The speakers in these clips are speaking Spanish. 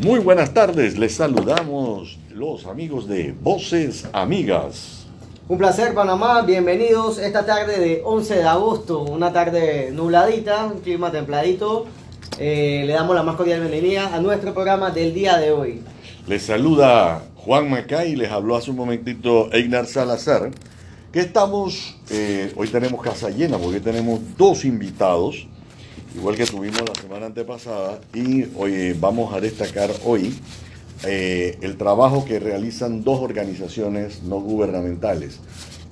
Muy buenas tardes, les saludamos los amigos de Voces Amigas. Un placer Panamá, bienvenidos esta tarde de 11 de agosto, una tarde nubladita, un clima templadito. Eh, le damos la más cordial bienvenida a nuestro programa del día de hoy. Les saluda Juan Macay, les habló hace un momentito Einar Salazar, que estamos, eh, hoy tenemos casa llena porque tenemos dos invitados igual que tuvimos la semana antepasada, y hoy vamos a destacar hoy eh, el trabajo que realizan dos organizaciones no gubernamentales.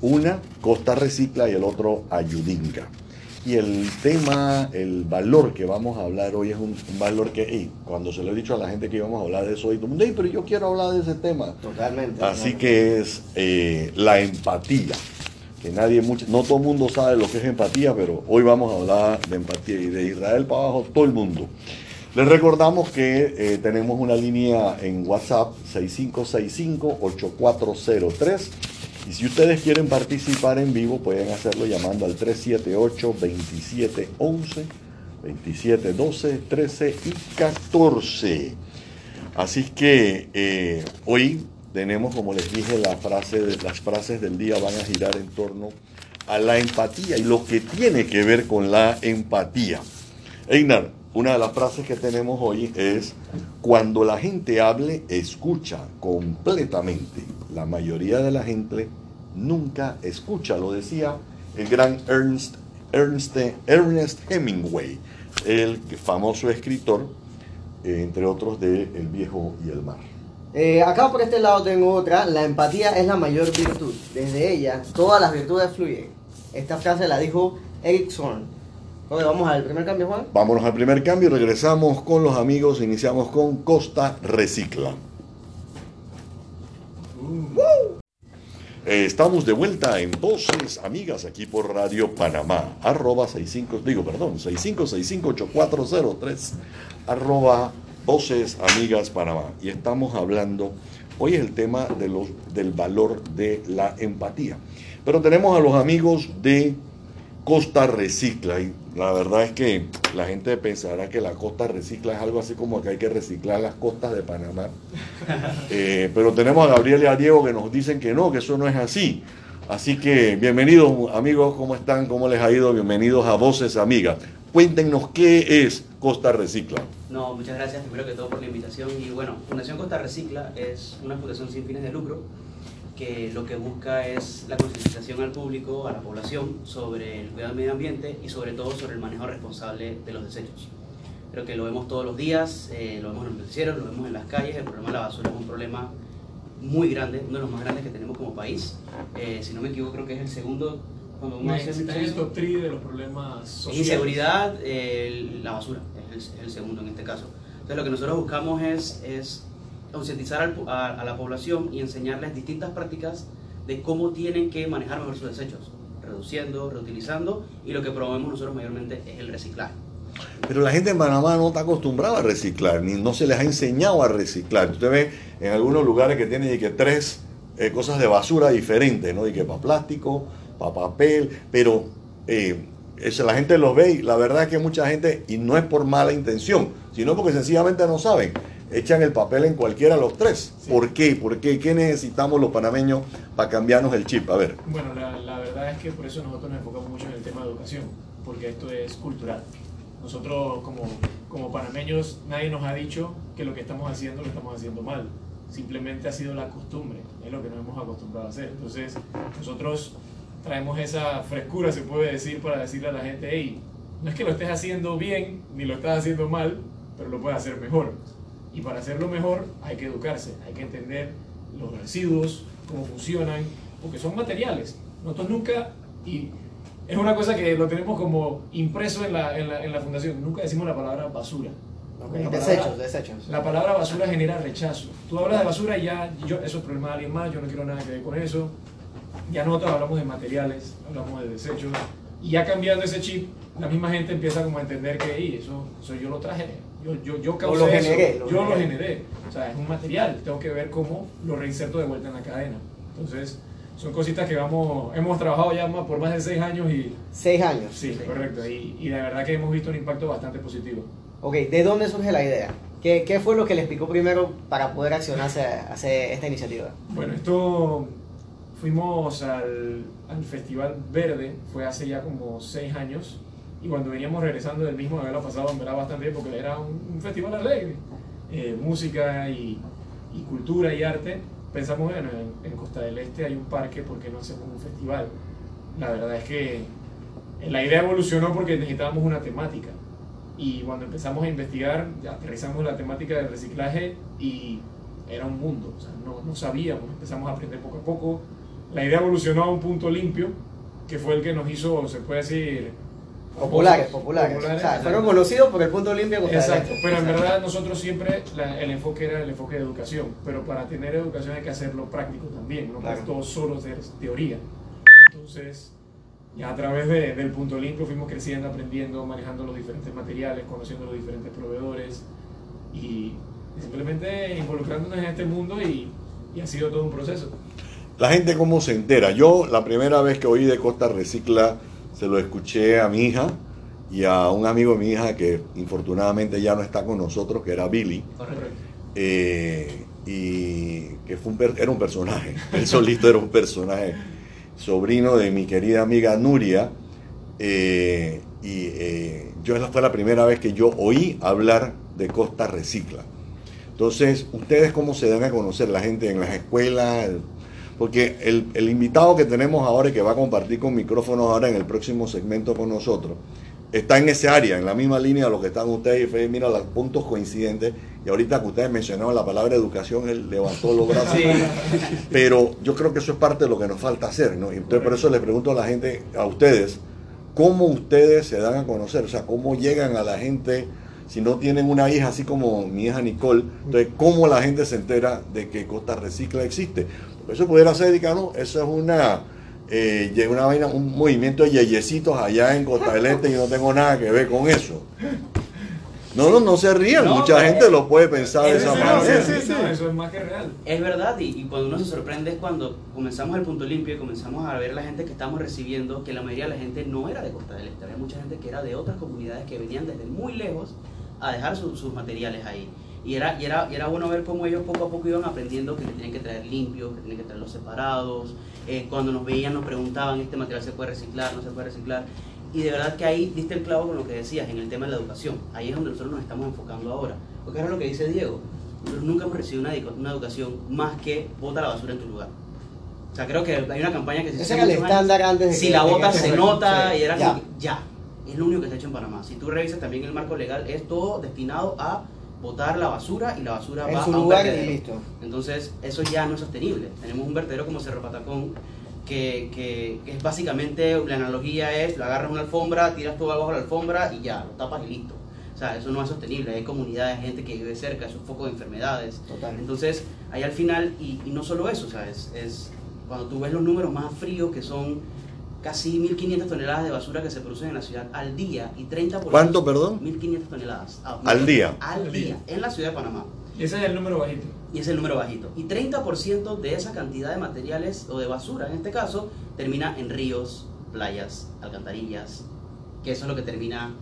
Una, Costa Recicla, y el otro, Ayudinca. Y el tema, el valor que vamos a hablar hoy es un, valor que, cuando se lo he dicho a la gente que íbamos a hablar de eso, y todo el mundo, pero yo quiero hablar de ese tema. Totalmente. Así que es eh, la empatía que nadie, mucho, no todo el mundo sabe lo que es empatía, pero hoy vamos a hablar de empatía y de Israel para abajo todo el mundo. Les recordamos que eh, tenemos una línea en WhatsApp 6565-8403 y si ustedes quieren participar en vivo pueden hacerlo llamando al 378-2711, 2712, 13 y 14. Así que eh, hoy tenemos, como les dije, las frases del día van a girar en torno a la empatía y lo que tiene que ver con la empatía. Einar, una de las frases que tenemos hoy es, cuando la gente hable, escucha completamente. La mayoría de la gente nunca escucha, lo decía el gran Ernest Hemingway, el famoso escritor, entre otros de El viejo y el mar. Eh, acá por este lado tengo otra. La empatía es la mayor virtud. Desde ella, todas las virtudes fluyen. Esta frase la dijo Eric Zorn. vamos al primer cambio, Juan. Vámonos al primer cambio. Regresamos con los amigos. Iniciamos con Costa Recicla. Eh, estamos de vuelta en Voces Amigas aquí por Radio Panamá. Arroba 65, digo, perdón, 65658403. Arroba Voces Amigas Panamá. Y estamos hablando, hoy es el tema de los, del valor de la empatía. Pero tenemos a los amigos de Costa Recicla. Y la verdad es que la gente pensará que la Costa Recicla es algo así como que hay que reciclar las costas de Panamá. Eh, pero tenemos a Gabriel y a Diego que nos dicen que no, que eso no es así. Así que bienvenidos amigos, ¿cómo están? ¿Cómo les ha ido? Bienvenidos a Voces Amigas. Cuéntenos qué es Costa Recicla. No, muchas gracias primero que todo por la invitación. Y bueno, Fundación Costa Recicla es una fundación sin fines de lucro que lo que busca es la concientización al público, a la población, sobre el cuidado del medio ambiente y sobre todo sobre el manejo responsable de los desechos. Creo que lo vemos todos los días, eh, lo vemos en los noticieros, lo vemos en las calles, el problema de la basura es un problema muy grande, uno de los más grandes que tenemos como país. Eh, si no me equivoco, creo que es el segundo cuando uno hace el top 3 de los problemas sociales. Inseguridad, la basura es el, segundo en este caso. Entonces lo que nosotros buscamos es, es concientizar a, la población y enseñarles distintas prácticas de cómo tienen que manejar mejor sus desechos, reduciendo, reutilizando y lo que promovemos nosotros mayormente es el reciclaje. Pero la gente en Panamá no está acostumbrada a reciclar, ni no se les ha enseñado a reciclar. Usted ve en algunos lugares que tienen que tres eh, cosas de basura diferentes, ¿no? Y que para plástico, para papel, pero eh, la gente los ve y la verdad es que mucha gente, y no es por mala intención, sino porque sencillamente no saben, echan el papel en cualquiera de los tres. ¿Por qué? ¿Por qué? ¿Qué necesitamos los panameños para cambiarnos el chip? A ver. Bueno, la, la verdad es que por eso nosotros nos enfocamos mucho en el tema de educación, porque esto es cultural. Nosotros como, como panameños nadie nos ha dicho que lo que estamos haciendo lo estamos haciendo mal. Simplemente ha sido la costumbre, es lo que nos hemos acostumbrado a hacer. Entonces, nosotros traemos esa frescura, se puede decir, para decirle a la gente, hey, no es que lo estés haciendo bien, ni lo estás haciendo mal, pero lo puedes hacer mejor. Y para hacerlo mejor hay que educarse, hay que entender los residuos, cómo funcionan, porque son materiales. Nosotros nunca, y es una cosa que lo tenemos como impreso en la, en la, en la fundación, nunca decimos la palabra basura. desechos, desechos. La palabra basura genera rechazo. Tú hablas de basura y ya, yo, eso es problema de alguien más, yo no quiero nada que ver con eso ya nosotros hablamos de materiales, hablamos de desechos, y ya cambiando ese chip, la misma gente empieza como a entender que eso, eso yo lo traje, yo, yo, yo causé lo generé, eso, yo lo generé, o sea, es un material, tengo que ver cómo lo reinserto de vuelta en la cadena. Entonces, son cositas que vamos, hemos trabajado ya por más de seis años y... Seis años. Sí, correcto, y, y de verdad que hemos visto un impacto bastante positivo. Ok, ¿de dónde surge la idea? ¿Qué, ¿Qué fue lo que les picó primero para poder accionarse a hacer esta iniciativa? Bueno, esto fuimos al, al Festival Verde, fue hace ya como seis años, y cuando veníamos regresando del mismo, haberlo pasado en verdad bastante bien, porque era un, un festival alegre, eh, música y, y cultura y arte, pensamos, bueno, en, en Costa del Este hay un parque, ¿por qué no hacemos un festival? La verdad es que la idea evolucionó porque necesitábamos una temática. Y cuando empezamos a investigar, aterrizamos la temática del reciclaje y era un mundo, o sea, no, no sabíamos, empezamos a aprender poco a poco. La idea evolucionó a un punto limpio, que fue el que nos hizo, se puede decir, Populares, populares. populares. O sea, fueron conocidos por el punto limpio de Exacto, pero en verdad nosotros siempre la- el enfoque era el enfoque de educación, pero para tener educación hay que hacerlo práctico también, no Claro. es todo solo ser teoría. Entonces, ya a través de- del punto limpio fuimos creciendo, aprendiendo, manejando los diferentes materiales, conociendo los diferentes proveedores y simplemente involucrándonos en este mundo y, y ha sido todo un proceso. La gente cómo se entera. Yo la primera vez que oí de Costa Recicla se lo escuché a mi hija y a un amigo de mi hija que infortunadamente ya no está con nosotros, que era Billy. Eh, y que fue un per- era un personaje, él solito era un personaje, sobrino de mi querida amiga Nuria, eh, y eh, yo esa fue la primera vez que yo oí hablar de Costa Recicla. Entonces, ¿ustedes cómo se dan a conocer la gente en las escuelas? Porque el, el invitado que tenemos ahora y que va a compartir con micrófonos ahora en el próximo segmento con nosotros, está en ese área, en la misma línea de lo que están ustedes, y fue, mira, los puntos coincidentes. Y ahorita que ustedes mencionaban la palabra educación, él levantó los brazos. Pero yo creo que eso es parte de lo que nos falta hacer, ¿no? Y Entonces, por eso les pregunto a la gente, a ustedes, ¿cómo ustedes se dan a conocer? O sea, ¿cómo llegan a la gente? Si no tienen una hija así como mi hija Nicole, entonces, ¿cómo la gente se entera de que Costa Recicla existe? Porque eso pudiera ser, diga, no, eso es una, eh, una vaina, un movimiento de yeyecitos allá en Costa del Este y no tengo nada que ver con eso. No, no, no se rían, No, mucha gente lo puede pensar de es esa verdad, manera. sí, sí, no, eso es más que real. Es verdad, y, y cuando uno se sorprende es cuando comenzamos el punto limpio y comenzamos a ver la gente que estamos recibiendo, que la mayoría de la gente no era de Costa del Este, había mucha gente que era de otras comunidades que venían desde muy lejos a dejar su- sus materiales ahí. Y era, y, era, y era bueno ver cómo ellos poco a poco iban aprendiendo que le tenían que traer limpios, que tenían que traerlos separados. Eh, cuando nos veían nos preguntaban, ¿este material se puede reciclar? ¿No se puede reciclar? Y de verdad que ahí diste el clavo con lo que decías en el tema de la educación. Ahí es donde nosotros nos estamos enfocando ahora. Porque ahora lo que dice Diego, nosotros nunca hemos recibido una, una educación más que bota la basura en tu lugar. O sea, creo que hay una campaña que se Ese era el estándar antes de Si que- la bota se se nota sí, y era ya. como que ya. Es lo único que está hecho en Panamá. Si tú revisas también el marco legal, es todo destinado a botar la basura y la basura En va su a un lugar y vertedero. listo. Entonces, eso ya no es sostenible. Tenemos un vertedero como Cerro Patacón, que, que, que es básicamente, la analogía es, lo agarras una alfombra, tiras todo abajo la alfombra y ya, lo tapas y listo. O sea, eso no es sostenible. Hay comunidades, gente que vive cerca, es un foco de enfermedades. Total. Entonces, ahí al final, y, y no solo eso, o sea, es, es cuando tú ves los números más fríos, que son casi 1.500 toneladas de basura que se producen en la ciudad al día y 30 por ¿Cuánto, perdón? 1.500 toneladas. Ah, Al día. Al Al día, día. en la ciudad de Panamá. Y ese es el número bajito. Y es el número bajito. Y 30% de esa cantidad de materiales, o de basura en este caso, termina en ríos, playas, alcantarillas, que eso es lo que termina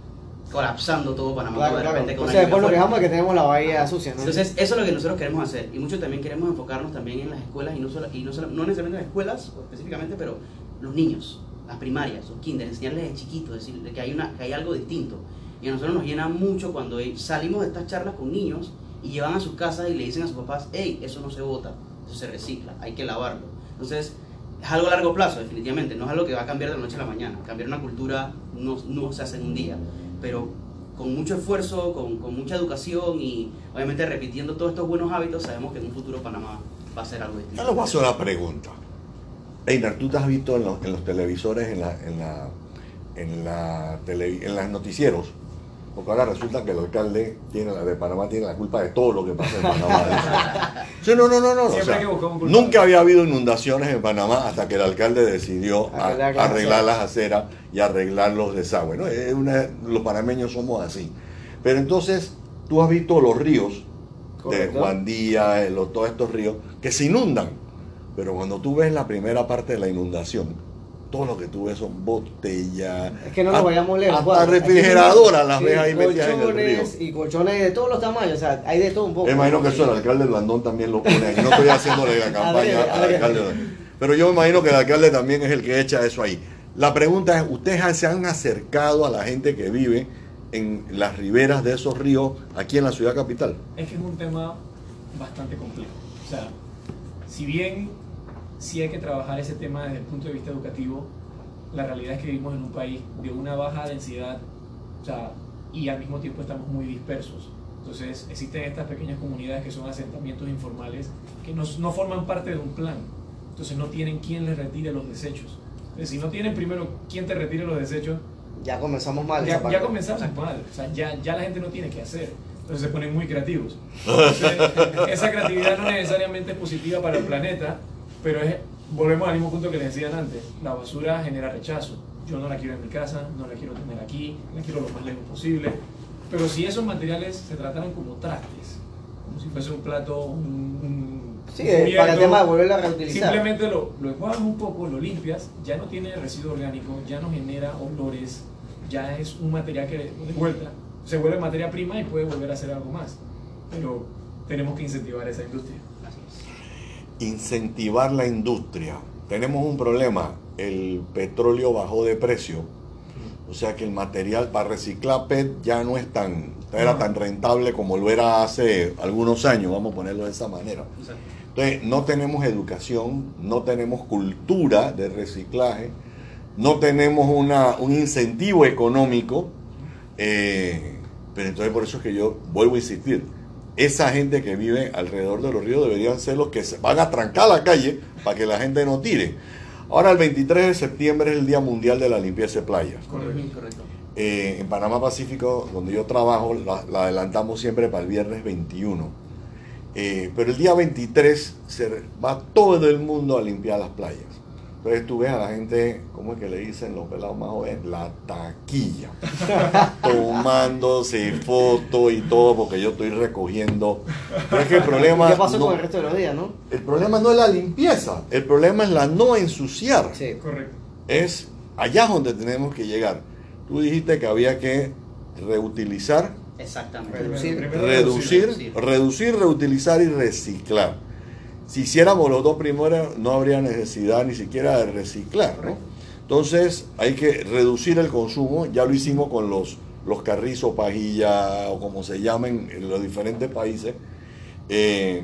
colapsando todo Panamá Claro, de claro. repente con O sea, después lo quejamos de que tenemos la bahía sucia, ¿no? Entonces, eso es lo que nosotros queremos hacer. Y mucho también queremos enfocarnos también en las escuelas, y no, solo, y no, solo- no necesariamente en las escuelas específicamente, pero los niños, las primarias, los kinder, enseñarles de chiquitos, decirles que hay, una, que hay algo distinto. Y a nosotros nos llena mucho cuando salimos de estas charlas con niños y llevan a sus casas y le dicen a sus papás, hey, eso no se bota, eso se recicla, hay que lavarlo. Entonces, es algo a largo plazo, definitivamente, no es algo que va a cambiar de la noche a la mañana. Cambiar una cultura no, se hace en un día, pero con mucho esfuerzo, con, mucha educación y obviamente repitiendo todos estos buenos hábitos, sabemos que en un futuro Panamá va a ser algo distinto. Yo les voy una pregunta. Einar, ¿tú te has visto en los, en los televisores, en, la, en, la, en, la tele- en los noticieros? Porque ahora resulta que el alcalde tiene la, de Panamá tiene la culpa de todo lo que pasa en Panamá. Sí, no, no, no, no. o sea, nunca había habido inundaciones en Panamá hasta que el alcalde decidió a- Arreglar las arreglar aceras. las aceras y arreglar los desagües. ¿no? Es una- los panameños somos así. Pero entonces, tú has visto los ríos de. Juan Díaz, los- todos estos ríos, que se inundan. Pero cuando tú ves la primera parte de la inundación, todo lo que tú ves son botellas. Es que no nos hasta- vayamos lejos. Hasta refrigeradoras las sí, ves ahí metidas en el río. colchones Y colchones de todos los tamaños, o sea, hay de todo un poco. Me imagino que eso el alcalde Blandón también lo pone ahí. No estoy haciéndole la campaña al alcalde. Pero yo me imagino que el alcalde también es el que echa eso ahí. La pregunta es, ¿ustedes se han acercado a la gente que vive en las riberas de esos ríos aquí en la ciudad capital? Es que es un tema bastante complejo. O sea, si bien sí hay que trabajar ese tema desde el punto de vista educativo, la realidad es que vivimos en un país de una baja densidad o sea, y al mismo tiempo estamos muy dispersos. Entonces existen estas pequeñas comunidades que son asentamientos informales que no, no forman parte de un plan. Entonces no tienen quien les retire los desechos. Entonces, si no tienen primero quien te retire los desechos, Ya comenzamos mal. ya, ya comenzamos mal, o sea, ya, ya la gente no tiene que hacer, entonces se ponen muy creativos. Entonces, esa creatividad no necesariamente es positiva para el planeta, pero es, volvemos al mismo punto que les decían antes, la basura genera rechazo. Yo no la quiero en mi casa, no la quiero tener aquí, la quiero lo más lejos posible, pero si esos materiales se trataran como trastes, como si fuese un plato, un, Sí, un eh, para el tema de volverlo a reutilizar. Simplemente lo, lo enjuagas un poco, lo limpias, ya no tiene residuo orgánico, ya no genera olores, ya es un material que de vuelta se vuelve materia prima y puede volver a hacer algo más. Pero tenemos que incentivar esa industria. Incentivar la industria. Tenemos un problema, el petróleo bajó de precio, o sea que el material para reciclar PET ya no es tan, era tan rentable como lo era hace algunos años, vamos a ponerlo de esa manera. Entonces, no tenemos educación, no tenemos cultura de reciclaje, no tenemos una, un incentivo económico, eh, pero entonces por eso es que yo vuelvo a insistir, esa gente que vive alrededor de los ríos deberían ser los que se van a trancar la calle para que la gente no tire. Ahora el 23 de septiembre es el Día Mundial de la Limpieza de Playas. Correcto. Correcto. Eh, en Panamá Pacífico, donde yo trabajo, la, la adelantamos siempre para el viernes 21. Eh, pero el día 23 se va todo el mundo a limpiar las playas. Entonces tú ves a la gente, ¿cómo es que le dicen los pelados más jóvenes? La taquilla. Tomándose fotos y todo porque yo estoy recogiendo. Pero es que el problema... ¿Qué pasó no- con el resto de los días, no? el problema no es la limpieza, el problema es la no ensuciar Sí. Correcto. es allá donde tenemos que llegar. Tú dijiste que había que reutilizar, Exactamente. Reducir, reducir. reducir, reutilizar y reciclar. Si hiciéramos los dos primeros, no habría necesidad ni siquiera de reciclar. ¿no? Entonces, hay que reducir el consumo. Ya lo hicimos con los, los carrizos, pajilla o como se llamen en los diferentes países. Eh,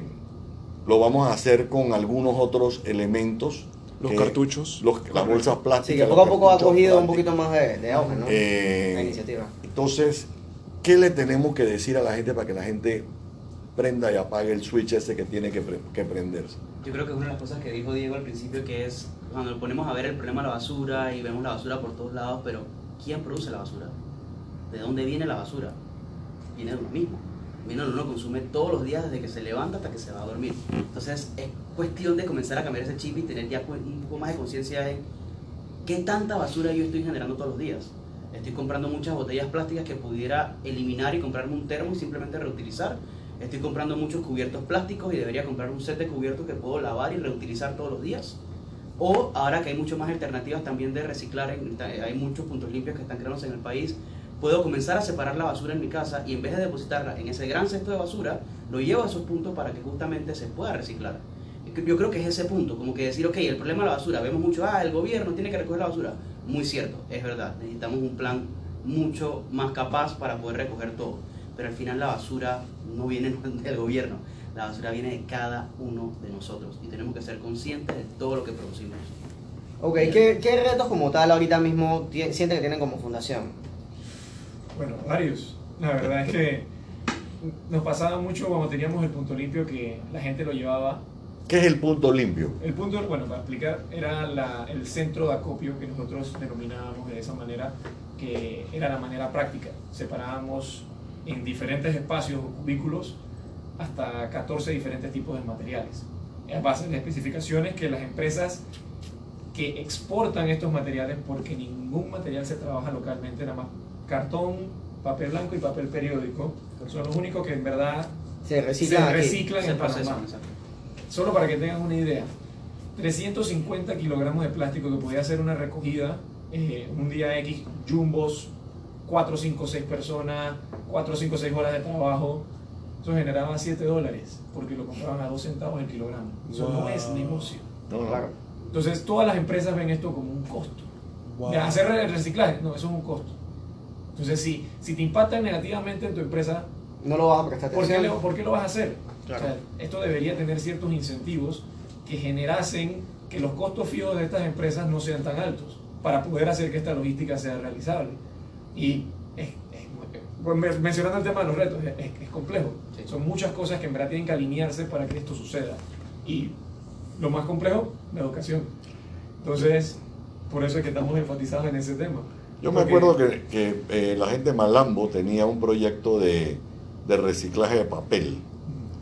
lo vamos a hacer con algunos otros elementos. Los cartuchos. los- las bolsas plásticas. Sí, que poco a poco ha cogido un poquito más de, de auge, ¿no? Eh, la iniciativa. Entonces, ¿qué le tenemos que decir a la gente para que la gente prenda y apague el switch ese que tiene que, pre- que prenderse? Yo creo que es una de las cosas que dijo Diego al principio, que es cuando nos ponemos a ver el problema de la basura y vemos la basura por todos lados, pero ¿quién produce la basura? ¿De dónde viene la basura? Viene de uno mismo. Viene de uno consume todos los días desde que se levanta hasta que se va a dormir. Entonces es cuestión de comenzar a cambiar ese chip y tener ya un poco más de conciencia en qué tanta basura yo estoy generando todos los días. Estoy comprando muchas botellas plásticas que pudiera eliminar y comprarme un termo y simplemente reutilizar. Estoy comprando muchos cubiertos plásticos y debería comprar un set de cubiertos que puedo lavar y reutilizar todos los días. O ahora que hay muchas más alternativas también de reciclar, en- hay muchos puntos limpios que están creándose en el país, puedo comenzar a separar la basura en mi casa y en vez de depositarla en ese gran cesto de basura, lo llevo a esos puntos para que justamente se pueda reciclar. Yo creo que es ese punto, como que decir, ok, el problema de la basura, vemos mucho, ah, el gobierno tiene que recoger la basura. Muy cierto, es verdad, necesitamos un plan mucho más capaz para poder recoger todo. Pero al final la basura no viene del gobierno, la basura viene de cada uno de nosotros y tenemos que ser conscientes de todo lo que producimos. Ok, ¿qué, qué retos como tal ahorita mismo sienten que tienen como fundación? Bueno, varios. La verdad es que nos pasaba mucho cuando teníamos el punto limpio que la gente lo llevaba. ¿Qué es el punto limpio? El punto, bueno, para explicar, era la- el centro de acopio que nosotros denominábamos de esa manera, que era la manera práctica. Separábamos en diferentes espacios o cubículos hasta 14 diferentes tipos de materiales. A base de especificaciones que las empresas que exportan estos materiales, porque ningún material se trabaja localmente, nada más cartón, papel blanco y papel periódico, son los únicos que en verdad Se se reciclan aquí. reciclan Se en Panamá. Solo para que tengan una idea. 350 kilogramos de plástico que podía hacer una recogida eh, un día X, jumbos, 4, 5, 6 personas, 4, 5, 6 horas de trabajo. Eso generaba 7 dólares porque lo compraban a 2 centavos el kilogramo. Eso no es negocio. No. Claro. Entonces todas las empresas ven esto como un costo. De hacer el reciclaje, no, eso es un costo. Entonces si, si te impacta negativamente en tu empresa, No lo vas a prestar ¿por qué, le- por qué lo vas a hacer? Claro. O sea, esto debería tener ciertos incentivos que generasen que los costos fijos de estas empresas no sean tan altos para poder hacer que esta logística sea realizable. Y es- es- pues, men- mencionando el tema de los retos, es, es- complejo. Sí. Son muchas cosas que en verdad tienen que alinearse para que esto suceda. Y lo más complejo, la educación. Entonces, por eso es que estamos enfatizados en ese tema. Yo me acuerdo que, que, eh, la gente de Malambo tenía un proyecto de, de reciclaje de papel,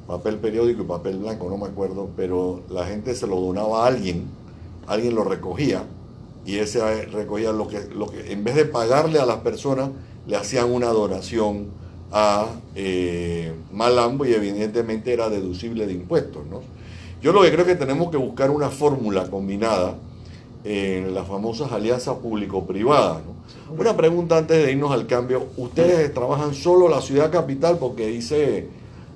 papel periódico y papel blanco, no me acuerdo, pero la gente se lo donaba a alguien, alguien lo recogía y ese recogía lo que, lo que en vez de pagarle a las personas, le hacían una donación a eh, Malambo y evidentemente era deducible de impuestos. ¿no? Yo lo que creo que tenemos que buscar una fórmula combinada en las famosas alianzas público-privadas. Una pregunta antes de irnos al cambio. ¿Ustedes trabajan solo la ciudad capital? Porque dice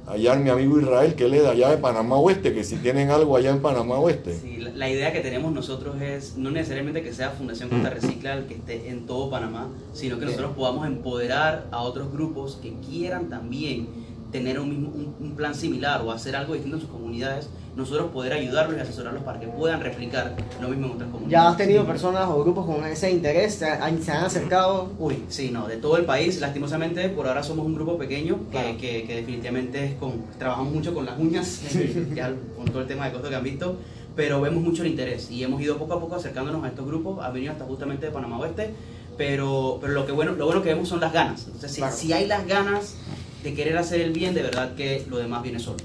allá mi amigo Israel que él es de allá de Panamá Oeste, que si tienen algo allá en Panamá Oeste. Sí, la, la idea que tenemos nosotros es no necesariamente que sea Fundación Costa Recicla el que esté en todo Panamá, sino que nosotros podamos empoderar a otros grupos que quieran también tener un, mismo, un, un plan similar o hacer algo distinto en sus comunidades, nosotros poder ayudarlos y asesorarlos para que puedan replicar lo mismo en otras comunidades. ¿Ya has tenido personas o grupos con ese interés? ¿Se han, se han acercado? Uy, sí, no, de todo el país, lastimosamente, por ahora somos un grupo pequeño que, Claro. que, que definitivamente es con, trabajamos mucho con las uñas, ya con todo el tema de costo que han visto, pero vemos mucho el interés y hemos ido poco a poco acercándonos a estos grupos, ha venido hasta justamente de Panamá Oeste, pero, pero lo, que bueno, lo bueno que vemos son las ganas, entonces si, Claro. si hay las ganas de querer hacer el bien, de verdad que lo demás viene solo.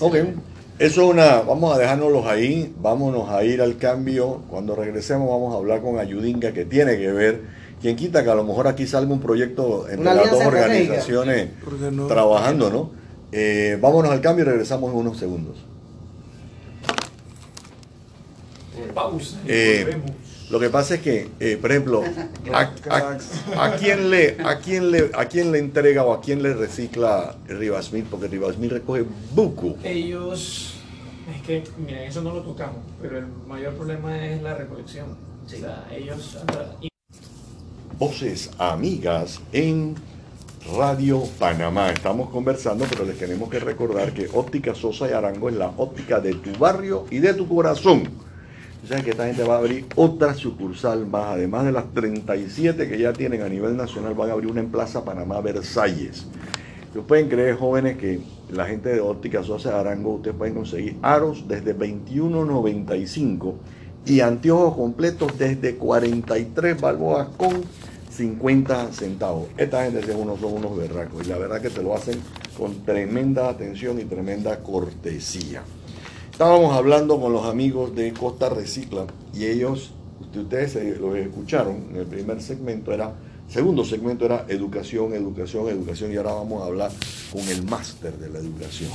Ok. Eso es una, vamos a dejárnoslos ahí, vámonos a ir al cambio. Cuando regresemos vamos a hablar con Ayudinga que tiene que ver. Quien quita que a lo mejor aquí salga un proyecto entre Una las dos organizaciones trabajando, ¿no? Eh, vámonos al cambio y regresamos en unos segundos. Pausa. y Eh, volvemos. Lo que pasa es que, eh, por ejemplo, a, a- a quién le, a, quién le, ¿a quién le entrega o a quién le recicla Rivasmil? Porque Rivasmil recoge buco. Ellos, es que, mira, eso no lo tocamos, pero el mayor problema es la recolección. Sí. O sea, ellos... Voces amigas en Radio Panamá. Estamos conversando, pero les tenemos que recordar que Óptica Sosa y Arango es la óptica de tu barrio y de tu corazón. Saben que esta gente va a abrir otra sucursal más, además de las 37 que ya tienen a nivel nacional, van a abrir una en Plaza Panamá Versalles. Ustedes pueden creer, jóvenes, que la gente de Óptica Sosa Arango, ustedes pueden conseguir aros desde 21.95 y anteojos completos desde 43 balboas con 50 centavos. Esta gente sí, unos, son unos berracos y la verdad que te lo hacen con tremenda atención y tremenda cortesía. Estábamos hablando con los amigos de Costa Recicla y ellos, ustedes se- lo escucharon en el primer segmento, era, segundo segmento era educación, educación, educación y ahora vamos a hablar con el máster de la educación.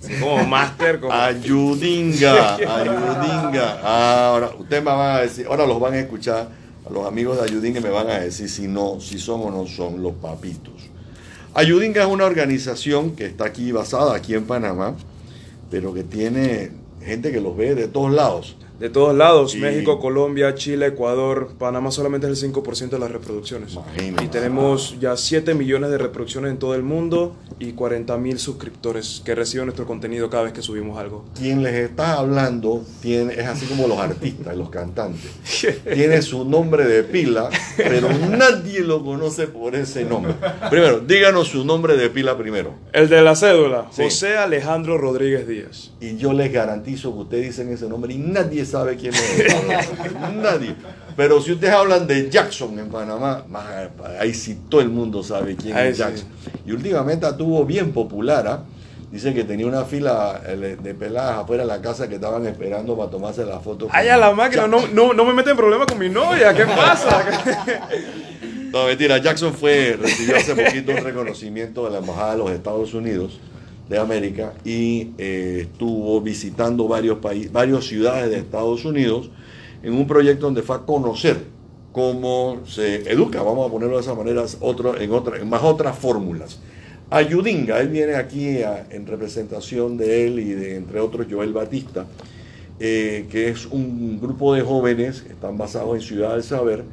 Sí, como máster, como... Ayudinga, ayudinga. Ahora, ustedes me van a decir, ahora los van a escuchar, a los amigos de Ayudinga me van a decir si no, si son o no son los papitos. Ayudinga es una organización que está aquí basada aquí en Panamá, pero que tiene gente que los ve de todos lados. De todos lados, México, Colombia, Chile, Ecuador, Panamá solamente es el 5% de las reproducciones. Imagínate. Y tenemos ya 7 millones de reproducciones en todo el mundo y 40 mil suscriptores que reciben nuestro contenido cada vez que subimos algo. Quien les está hablando tiene, es así como los artistas, los cantantes. Tiene su nombre de pila, pero nadie lo conoce por ese nombre. Primero, díganos su nombre de pila primero. El de la cédula, Sí. José Alejandro Rodríguez Díaz. Y yo les garantizo que ustedes dicen ese nombre y nadie sabe quién es. nadie. Pero si ustedes hablan de Jackson en Panamá, ahí sí todo el mundo sabe quién Ahí es sí. Jackson. Y últimamente estuvo bien popular. ¿ah? Dicen que tenía una fila eh, de peladas afuera de la casa que estaban esperando para tomarse la foto. Ay, a la máquina, no, no, no me meten en problema con mi novia, ¿qué pasa? No, mentira, Jackson fue, recibió hace poquito un reconocimiento de la Embajada de los Estados Unidos. De América y eh, estuvo visitando varios países, varias ciudades de Estados Unidos en un proyecto donde fue a conocer cómo se educa, vamos a ponerlo de esa manera, en, más otras fórmulas. Ayudinga, él viene aquí en representación de él y de, entre otros, Joel Batista, eh, que es un grupo de jóvenes están basados en Ciudad del Saber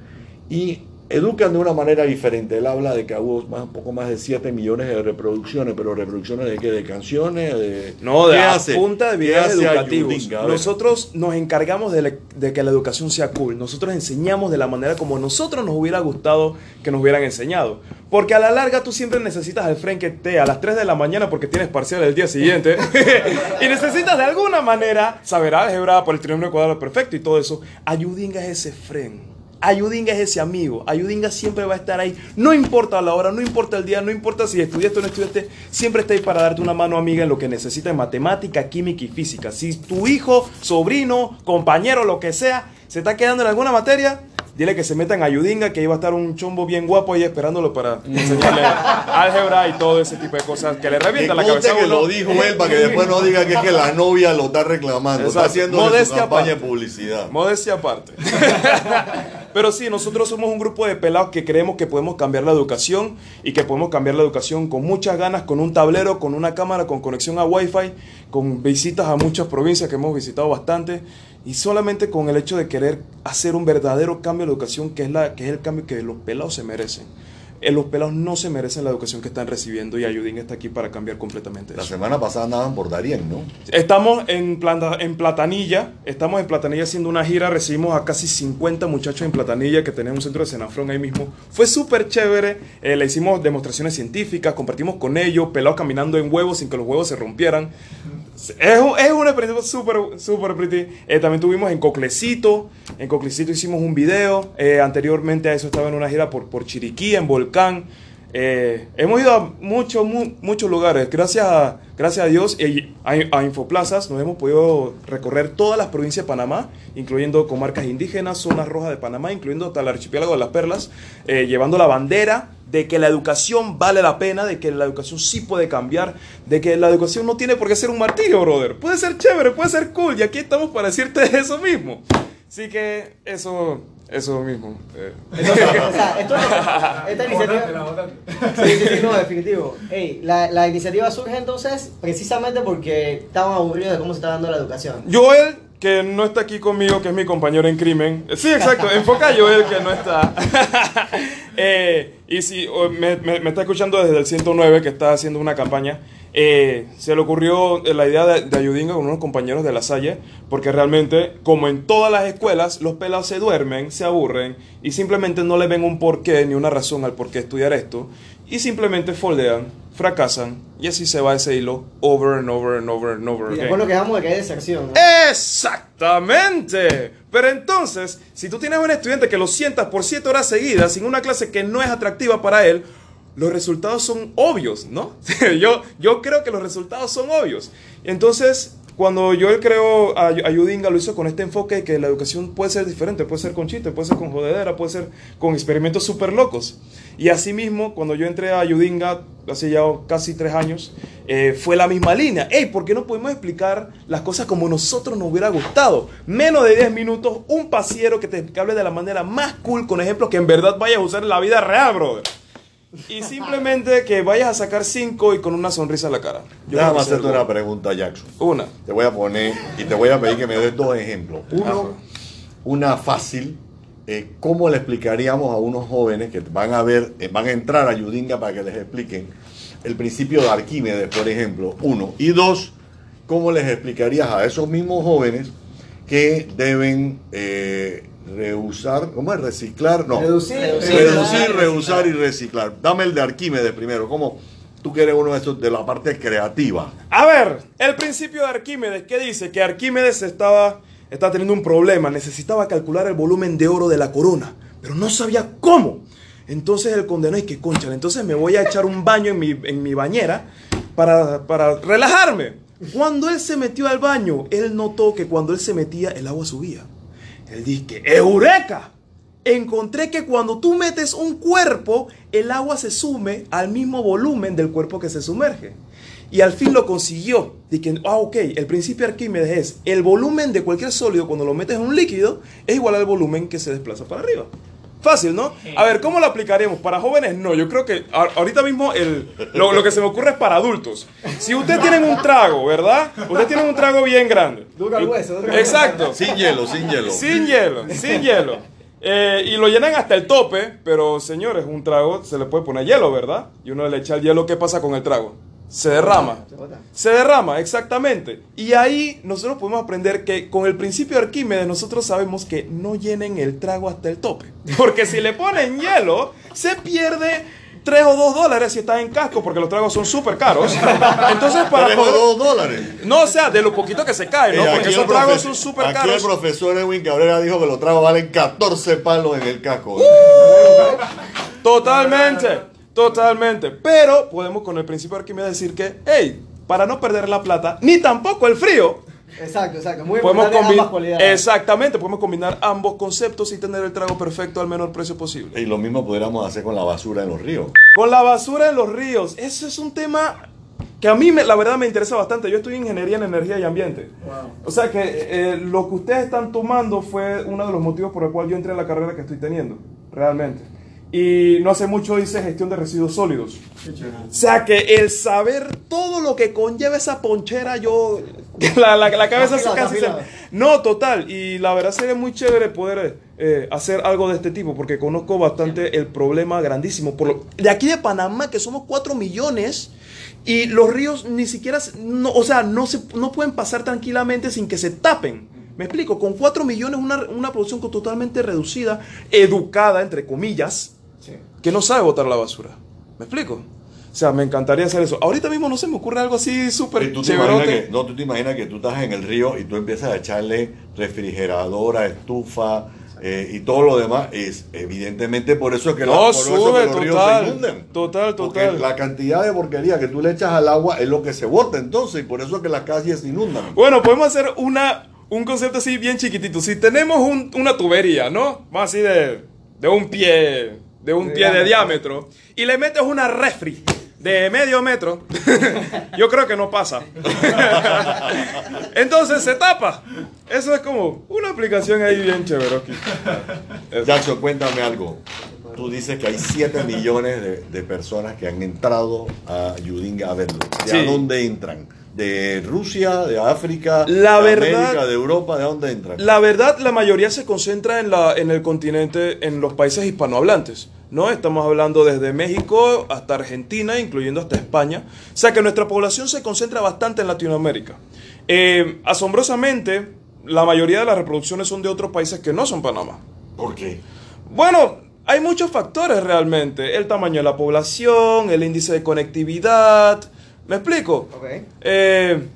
y educan de una manera diferente. Él habla de que hubo más, un poco más de 7 millones de reproducciones, pero reproducciones de qué? De canciones, de... No, de ¿Qué a hace? punta de ¿Qué videos educativos. A. Nosotros nos encargamos de, la- de que la educación sea cool. Nosotros enseñamos de la manera como nosotros nos hubiera gustado que nos hubieran enseñado. Porque a la larga tú siempre necesitas al friend que esté a las 3 de la mañana porque tienes parcial el día siguiente. y necesitas de alguna manera saber álgebra por el trinomio cuadrado perfecto y todo eso. Ayudinga es ese friend. Ayudinga es ese amigo. Ayudinga siempre va a estar ahí. No importa la hora, no importa el día, no importa si estudiaste o no estudiaste. Siempre está ahí para darte una mano amiga en lo que necesitas en matemática, química y física. Si tu hijo, sobrino, compañero, lo que sea, se está quedando en alguna materia, dile que se meta en Ayudinga, que iba a estar un chombo bien guapo ahí esperándolo para enseñarle álgebra y todo ese tipo de cosas que le Que revientan la cabeza a que uno. lo dijo él para que después no diga que es que la novia lo está reclamando. Está haciendo su campaña de publicidad. Modestia aparte. Pero sí, nosotros somos un grupo de pelados que creemos que podemos cambiar la educación y que podemos cambiar la educación con muchas ganas, con un tablero, con una cámara, con conexión a Wi-Fi, con visitas a muchas provincias que hemos visitado bastante y solamente con el hecho de querer hacer un verdadero cambio de educación que es, la, que es el cambio que los pelados se merecen. Eh, Los pelados no se merecen la educación que están recibiendo y Ayudín está aquí para cambiar completamente La eso. semana pasada andaban por Darien, ¿no? Estamos en, planta- en Platanilla, estamos en Platanilla haciendo una gira, recibimos a casi 50 muchachos en Platanilla que tenemos un centro de Senafrón ahí mismo. Fue súper chévere, eh, le hicimos demostraciones científicas, compartimos con ellos, pelados caminando en huevos sin que los huevos se rompieran. Es, es una experiencia súper, súper pretty. Eh, también tuvimos en Coclecito, en Coclecito hicimos un video, eh, anteriormente a eso estaba en una gira por, por Chiriquí, en Volcán. Eh, hemos ido a muchos, mu- muchos lugares. Gracias a, gracias a Dios y a, a Infoplazas nos hemos podido recorrer todas las provincias de Panamá, incluyendo comarcas indígenas, zonas rojas de Panamá, incluyendo hasta el archipiélago de las Perlas, eh, llevando la bandera de que la educación vale la pena, de que la educación sí puede cambiar, de que la educación no tiene por qué ser un martirio, brother. Puede ser chévere, puede ser cool, y aquí estamos para decirte eso mismo. Así que eso, eso mismo. eh. Entonces, o sea, esto- esta iniciativa. Sí, sí, sí, no, definitivo. Ey, la, la iniciativa surge entonces precisamente porque estaban aburridos de cómo se está dando la educación. Joel, que no está aquí conmigo, que es mi compañero en crimen. Sí, exacto, enfoca a Joel, que no está. Eh, y si o, me, me- me está escuchando desde el 109, que está haciendo una campaña, eh, se le ocurrió la idea de, de Ayudinga con unos compañeros de la Salle, porque realmente, como en todas las escuelas, los pelados se duermen, se aburren y simplemente no le ven un porqué ni una razón al por qué estudiar esto, y simplemente foldean, fracasan, y así se va ese hilo over and over and over and over Y después nos quejamos de que hay deserción. ¿no? Exactamente. Pero entonces, si tú tienes un estudiante que lo sientas por 7 horas seguidas sin una clase que no es atractiva para él, los resultados son obvios, ¿no? yo, yo creo que los resultados son obvios. Entonces, cuando yo creo a Ayudinga, lo hizo con este enfoque de que la educación puede ser diferente, puede ser con chiste, puede ser con jodedera, puede ser con experimentos súper locos. Y asimismo, cuando yo entré a Ayudinga, hace ya casi tres años, eh, fue la misma línea. Ey, ¿por qué no podemos explicar las cosas como nosotros nos hubiera gustado? Menos de 10 minutos, un pasiero que te hable de la manera más cool, con ejemplos que en verdad vayas a usar en la vida real, brother. Y simplemente que vayas a sacar cinco y con una sonrisa en la cara. Yo Déjame hacerte una pregunta, Jackson. Una. Te voy a poner y te voy a pedir que me des dos ejemplos. Uno, una fácil. eh, ¿Cómo le explicaríamos a unos jóvenes que van a ver, eh, van a entrar a Yudinga para que les expliquen el principio de Arquímedes, por ejemplo? Uno. Y dos, ¿cómo les explicarías a esos mismos jóvenes que deben eh, reusar, ¿cómo es? Reciclar, no. Reducir, Reducir, reusar y reciclar. Dame el de Arquímedes primero. ¿Cómo? Tú que eres uno de esos de la parte creativa. A ver, el principio de Arquímedes, ¿qué dice? Que Arquímedes estaba, estaba teniendo un problema, necesitaba calcular el volumen de oro de la corona, pero no sabía cómo. Entonces el condenó y que concha, entonces me voy a echar un baño en mi, en mi bañera para, para relajarme. Cuando él se metió al baño, él notó que cuando él se metía, el agua subía. Él dice ¡Eureka! encontré que cuando tú metes un cuerpo, el agua se sume al mismo volumen del cuerpo que se sumerge. Y al fin lo consiguió. Que, ah, ok, el principio de Arquímedes es el volumen de cualquier sólido cuando lo metes en un líquido es igual al volumen que se desplaza para arriba. Fácil, ¿no? A ver, ¿cómo lo aplicaremos? Para jóvenes, no. Yo creo que ahorita mismo el, lo, lo que se me ocurre es para adultos. Si ustedes tienen un trago, ¿verdad? Ustedes tienen un trago bien grande. Duro al hueso, hueso. Exacto. Sin hielo, sin hielo. Sin hielo, sin hielo. Eh, y lo llenan hasta el tope, pero señores, un trago se le puede poner hielo, ¿verdad? Y uno le echa el hielo, ¿qué pasa con el trago? Se derrama. Se derrama, exactamente. Y ahí nosotros podemos aprender que con el principio de Arquímedes nosotros sabemos que no llenen el trago hasta el tope. Porque si le ponen hielo, se pierde 3 o 2 dólares si estás en casco, porque los tragos son súper caros. Entonces, para Tres o poder- dos dólares. No, o sea, de lo poquito que se cae, ¿no? Eh, Porque aquí esos tragos profe- son súper Aquí caros. el profesor Edwin Cabrera dijo que los tragos valen 14 palos en el casco. Uh, Totalmente, totalmente. Pero podemos con el principio de Arquímedes decir que, hey, para no perder la plata, ni tampoco el frío, Exacto, exacto. Muy podemos combinar. cualidades. Exactamente, podemos combinar ambos conceptos y tener el trago perfecto al menor precio posible. Y lo mismo pudiéramos hacer con la basura en los ríos. Con la basura en los ríos, eso es un tema que a mí me- la verdad me interesa bastante. Yo estoy en ingeniería en energía y ambiente. O sea que eh, lo que ustedes están tomando fue uno de los motivos por el cual yo entré en la carrera que estoy teniendo, realmente. Y no hace mucho hice gestión de residuos sólidos. O sea que el saber todo lo que conlleva esa ponchera, yo. La, la- la cabeza se casi se. No, total. Y la verdad sería muy chévere poder eh, hacer algo de este tipo, porque conozco bastante el problema grandísimo. Por lo- de aquí de Panamá, que somos 4 millones, y los ríos ni siquiera. No, o sea, no, se, no pueden pasar tranquilamente sin que se tapen. Me explico, con 4 millones, una, una producción totalmente reducida, educada, entre comillas. Que no sabe botar la basura. ¿Me explico? O sea, me encantaría hacer eso. Ahorita mismo no se me ocurre algo así súper que, no, tú te imaginas que tú estás en el río y tú empiezas a echarle refrigeradora, estufa eh, y todo lo demás. Es evidentemente por eso es que, la- No, eso sube, que los ríos total, se inunden. total, Porque total. la cantidad de porquería que tú le echas al agua es lo que se bota entonces y por eso es que las calles se inundan. Bueno, podemos hacer una, un concepto así bien chiquitito. Si tenemos un- una tubería, ¿no? Más así de, de un pie, de un De pie de diámetro. y le metes una refri de medio metro, yo creo que no pasa. Entonces se tapa. Eso es como una aplicación ahí bien chévere. aquí. Jackson, cuéntame algo. Tú dices que hay 7 millones de, de personas que han entrado a Yudinga a verlo. ¿De Sí. a dónde entran? ¿De Rusia, de África, La de verdad- América, de Europa? ¿De dónde entran? La verdad, la mayoría se concentra en, la, en el continente, en los países hispanohablantes. ¿No? Estamos hablando desde México hasta Argentina, incluyendo hasta España. O sea que nuestra población se concentra bastante en Latinoamérica. Eh, asombrosamente, la mayoría de las reproducciones son de otros países que no son Panamá. ¿Por qué? Bueno, hay muchos factores realmente. El tamaño de la población, el índice de conectividad. ¿Me explico? Ok. Eh,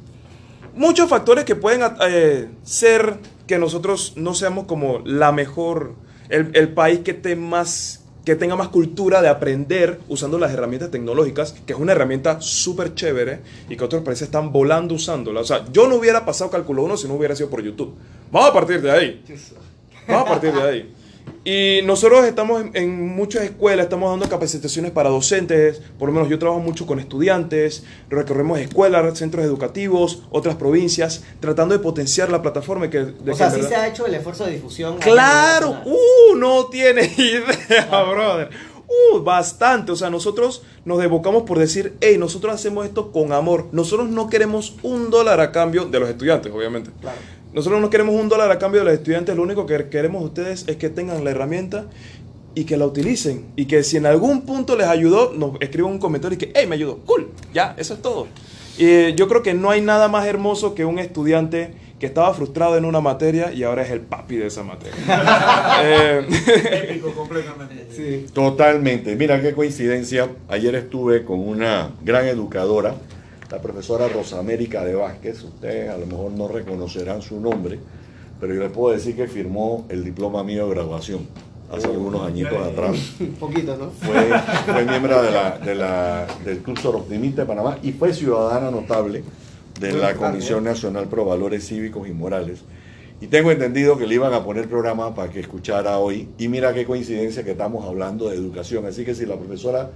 muchos factores que pueden eh, ser que nosotros no seamos como la mejor, el, el país que, te más, que tenga más cultura de aprender usando las herramientas tecnológicas, que es una herramienta súper chévere y que otros países están volando usándola. O sea, yo no hubiera pasado cálculo 1 si no hubiera sido por YouTube. Vamos a partir de ahí. Vamos a partir de ahí. Y nosotros estamos en, en muchas escuelas, estamos dando capacitaciones para docentes, por lo menos yo trabajo mucho con estudiantes, recorremos escuelas, centros educativos, otras provincias, tratando de potenciar la plataforma. Que, de O sea, sí se ha hecho el esfuerzo de difusión. Claro, uh, no tiene idea, brother. Uh, bastante. O sea, nosotros nos devocamos por decir, hey, nosotros hacemos esto con amor. Nosotros no queremos un dólar a cambio de los estudiantes, obviamente. Claro. Nosotros no queremos un dólar a cambio de los estudiantes. Lo único que queremos de ustedes es que tengan la herramienta y que la utilicen. Y que si en algún punto les ayudó, nos escriban un comentario y que, hey, me ayudó. Cool. Ya, eso es todo. Y eh, yo creo que no hay nada más hermoso que un estudiante que estaba frustrado en una materia y ahora es el papi de esa materia. Eh, Épico completamente. Sí. Totalmente. Mira qué coincidencia. Ayer estuve con una gran educadora, la profesora Rosamérica de Vázquez. Ustedes a lo mejor no reconocerán su nombre, pero yo les puedo decir que firmó el diploma mío de graduación hace algunos añitos atrás. Un poquito, ¿no? Fue, fue miembro de la, de la- del Club Soroptimista de Panamá y fue ciudadana notable de Muy la Comisión Nacional Pro Valores Cívicos y Morales. Y tengo entendido que le iban a poner programa para que escuchara hoy. Y mira qué coincidencia que estamos hablando de educación. Así que si la profesora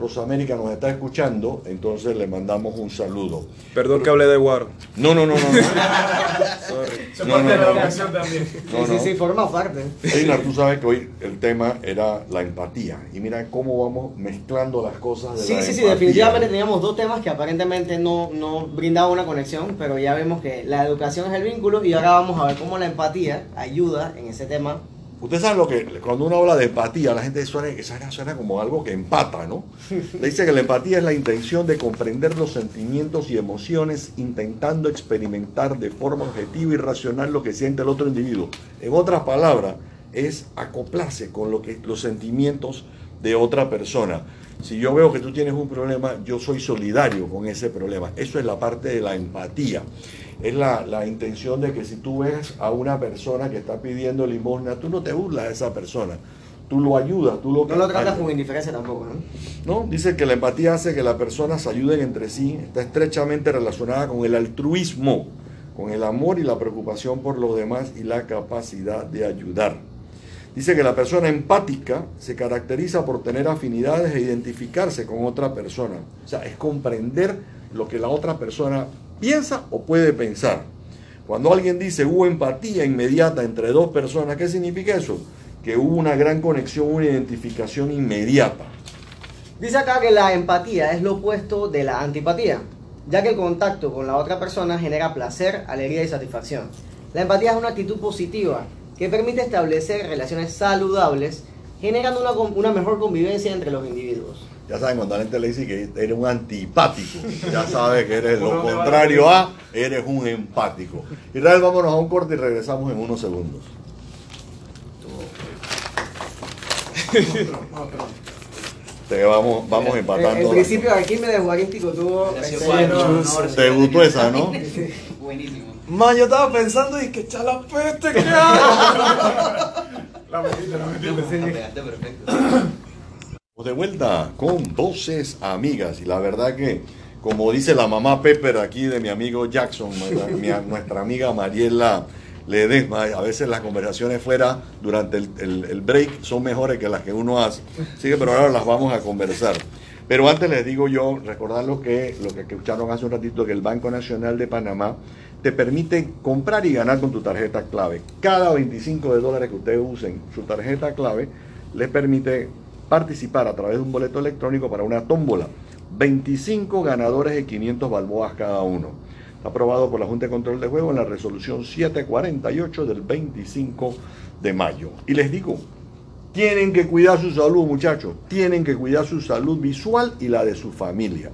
Rosamérica nos está escuchando, entonces le mandamos un saludo. Perdón que hablé de Guaro. No, no, no, no. no. Se No, parte no, de la no. también. No, sí, sí, sí, forma parte. Einar, tú sabes que hoy el tema era la empatía. Y mira cómo vamos mezclando las cosas de Sí, la sí, sí, definitivamente teníamos dos temas que aparentemente no, no brindaban una conexión, pero ya vemos que la educación es el vínculo y ahora vamos a ver cómo la empatía ayuda en ese tema. Usted sabe lo que cuando uno habla de empatía, la gente suena, suena, suena como algo que empata, ¿no? Le dice que la empatía es la intención de comprender los sentimientos y emociones intentando experimentar de forma objetiva y racional lo que siente el otro individuo. En otras palabras, es acoplarse con lo que, los sentimientos de otra persona. Si yo veo que tú tienes un problema, yo soy solidario con ese problema. Eso es la parte de la empatía. Es la, la intención de que si tú ves a una persona que está pidiendo limosna, tú no te burlas de esa persona. Tú lo ayudas, tú lo No lo tratas con indiferencia tampoco, ¿no? ¿no? Dice que la empatía hace que las personas se ayuden entre sí, está estrechamente relacionada con el altruismo, con el amor y la preocupación por los demás y la capacidad de ayudar. Dice que la persona empática se caracteriza por tener afinidades e identificarse con otra persona. O sea, es comprender lo que la otra persona piensa o puede pensar. Cuando alguien dice hubo empatía inmediata entre dos personas, ¿qué significa eso? Que hubo una gran conexión, una identificación inmediata. Dice acá que la empatía es lo opuesto de la antipatía, ya que el contacto con la otra persona genera placer, alegría y satisfacción. La empatía es una actitud positiva que permite establecer relaciones saludables, generando una, una mejor convivencia entre los individuos. Ya saben, cuando la gente le dice que eres un antipático, ya sabes que eres ¿Por lo contrario a, eres un empático. Israel, vámonos a un corte y regresamos en unos segundos. Te vamos, vamos El, empatando. el principio de Arquímedes Juarístico tuvo... Te gustó esa, ¿no? Buenísimo. Man, yo estaba pensando y que echa la peste, ¿qué hago? La metiste, la metiste. Perfecto. De vuelta con voces amigas. Y la verdad que, como dice la mamá Pepper aquí de mi amigo Jackson, nuestra, mi- nuestra amiga Mariela Ledesma, a veces las conversaciones fuera durante el, el- el break son mejores que las que uno hace. Así que, pero ahora las vamos a conversar. Pero antes les digo yo, recordarlo que lo que escucharon hace un ratito, que el Banco Nacional de Panamá te permite comprar y ganar con tu tarjeta clave. Cada 25 de dólares que ustedes usen su tarjeta clave, les permite participar a través de un boleto electrónico para una tómbola. 25 ganadores de 500 balboas cada uno. Está aprobado por la Junta de Control de Juego en la resolución 748 del 25 de mayo. Y les digo, tienen que cuidar su salud, muchachos. Tienen que cuidar su salud visual y la de su familia.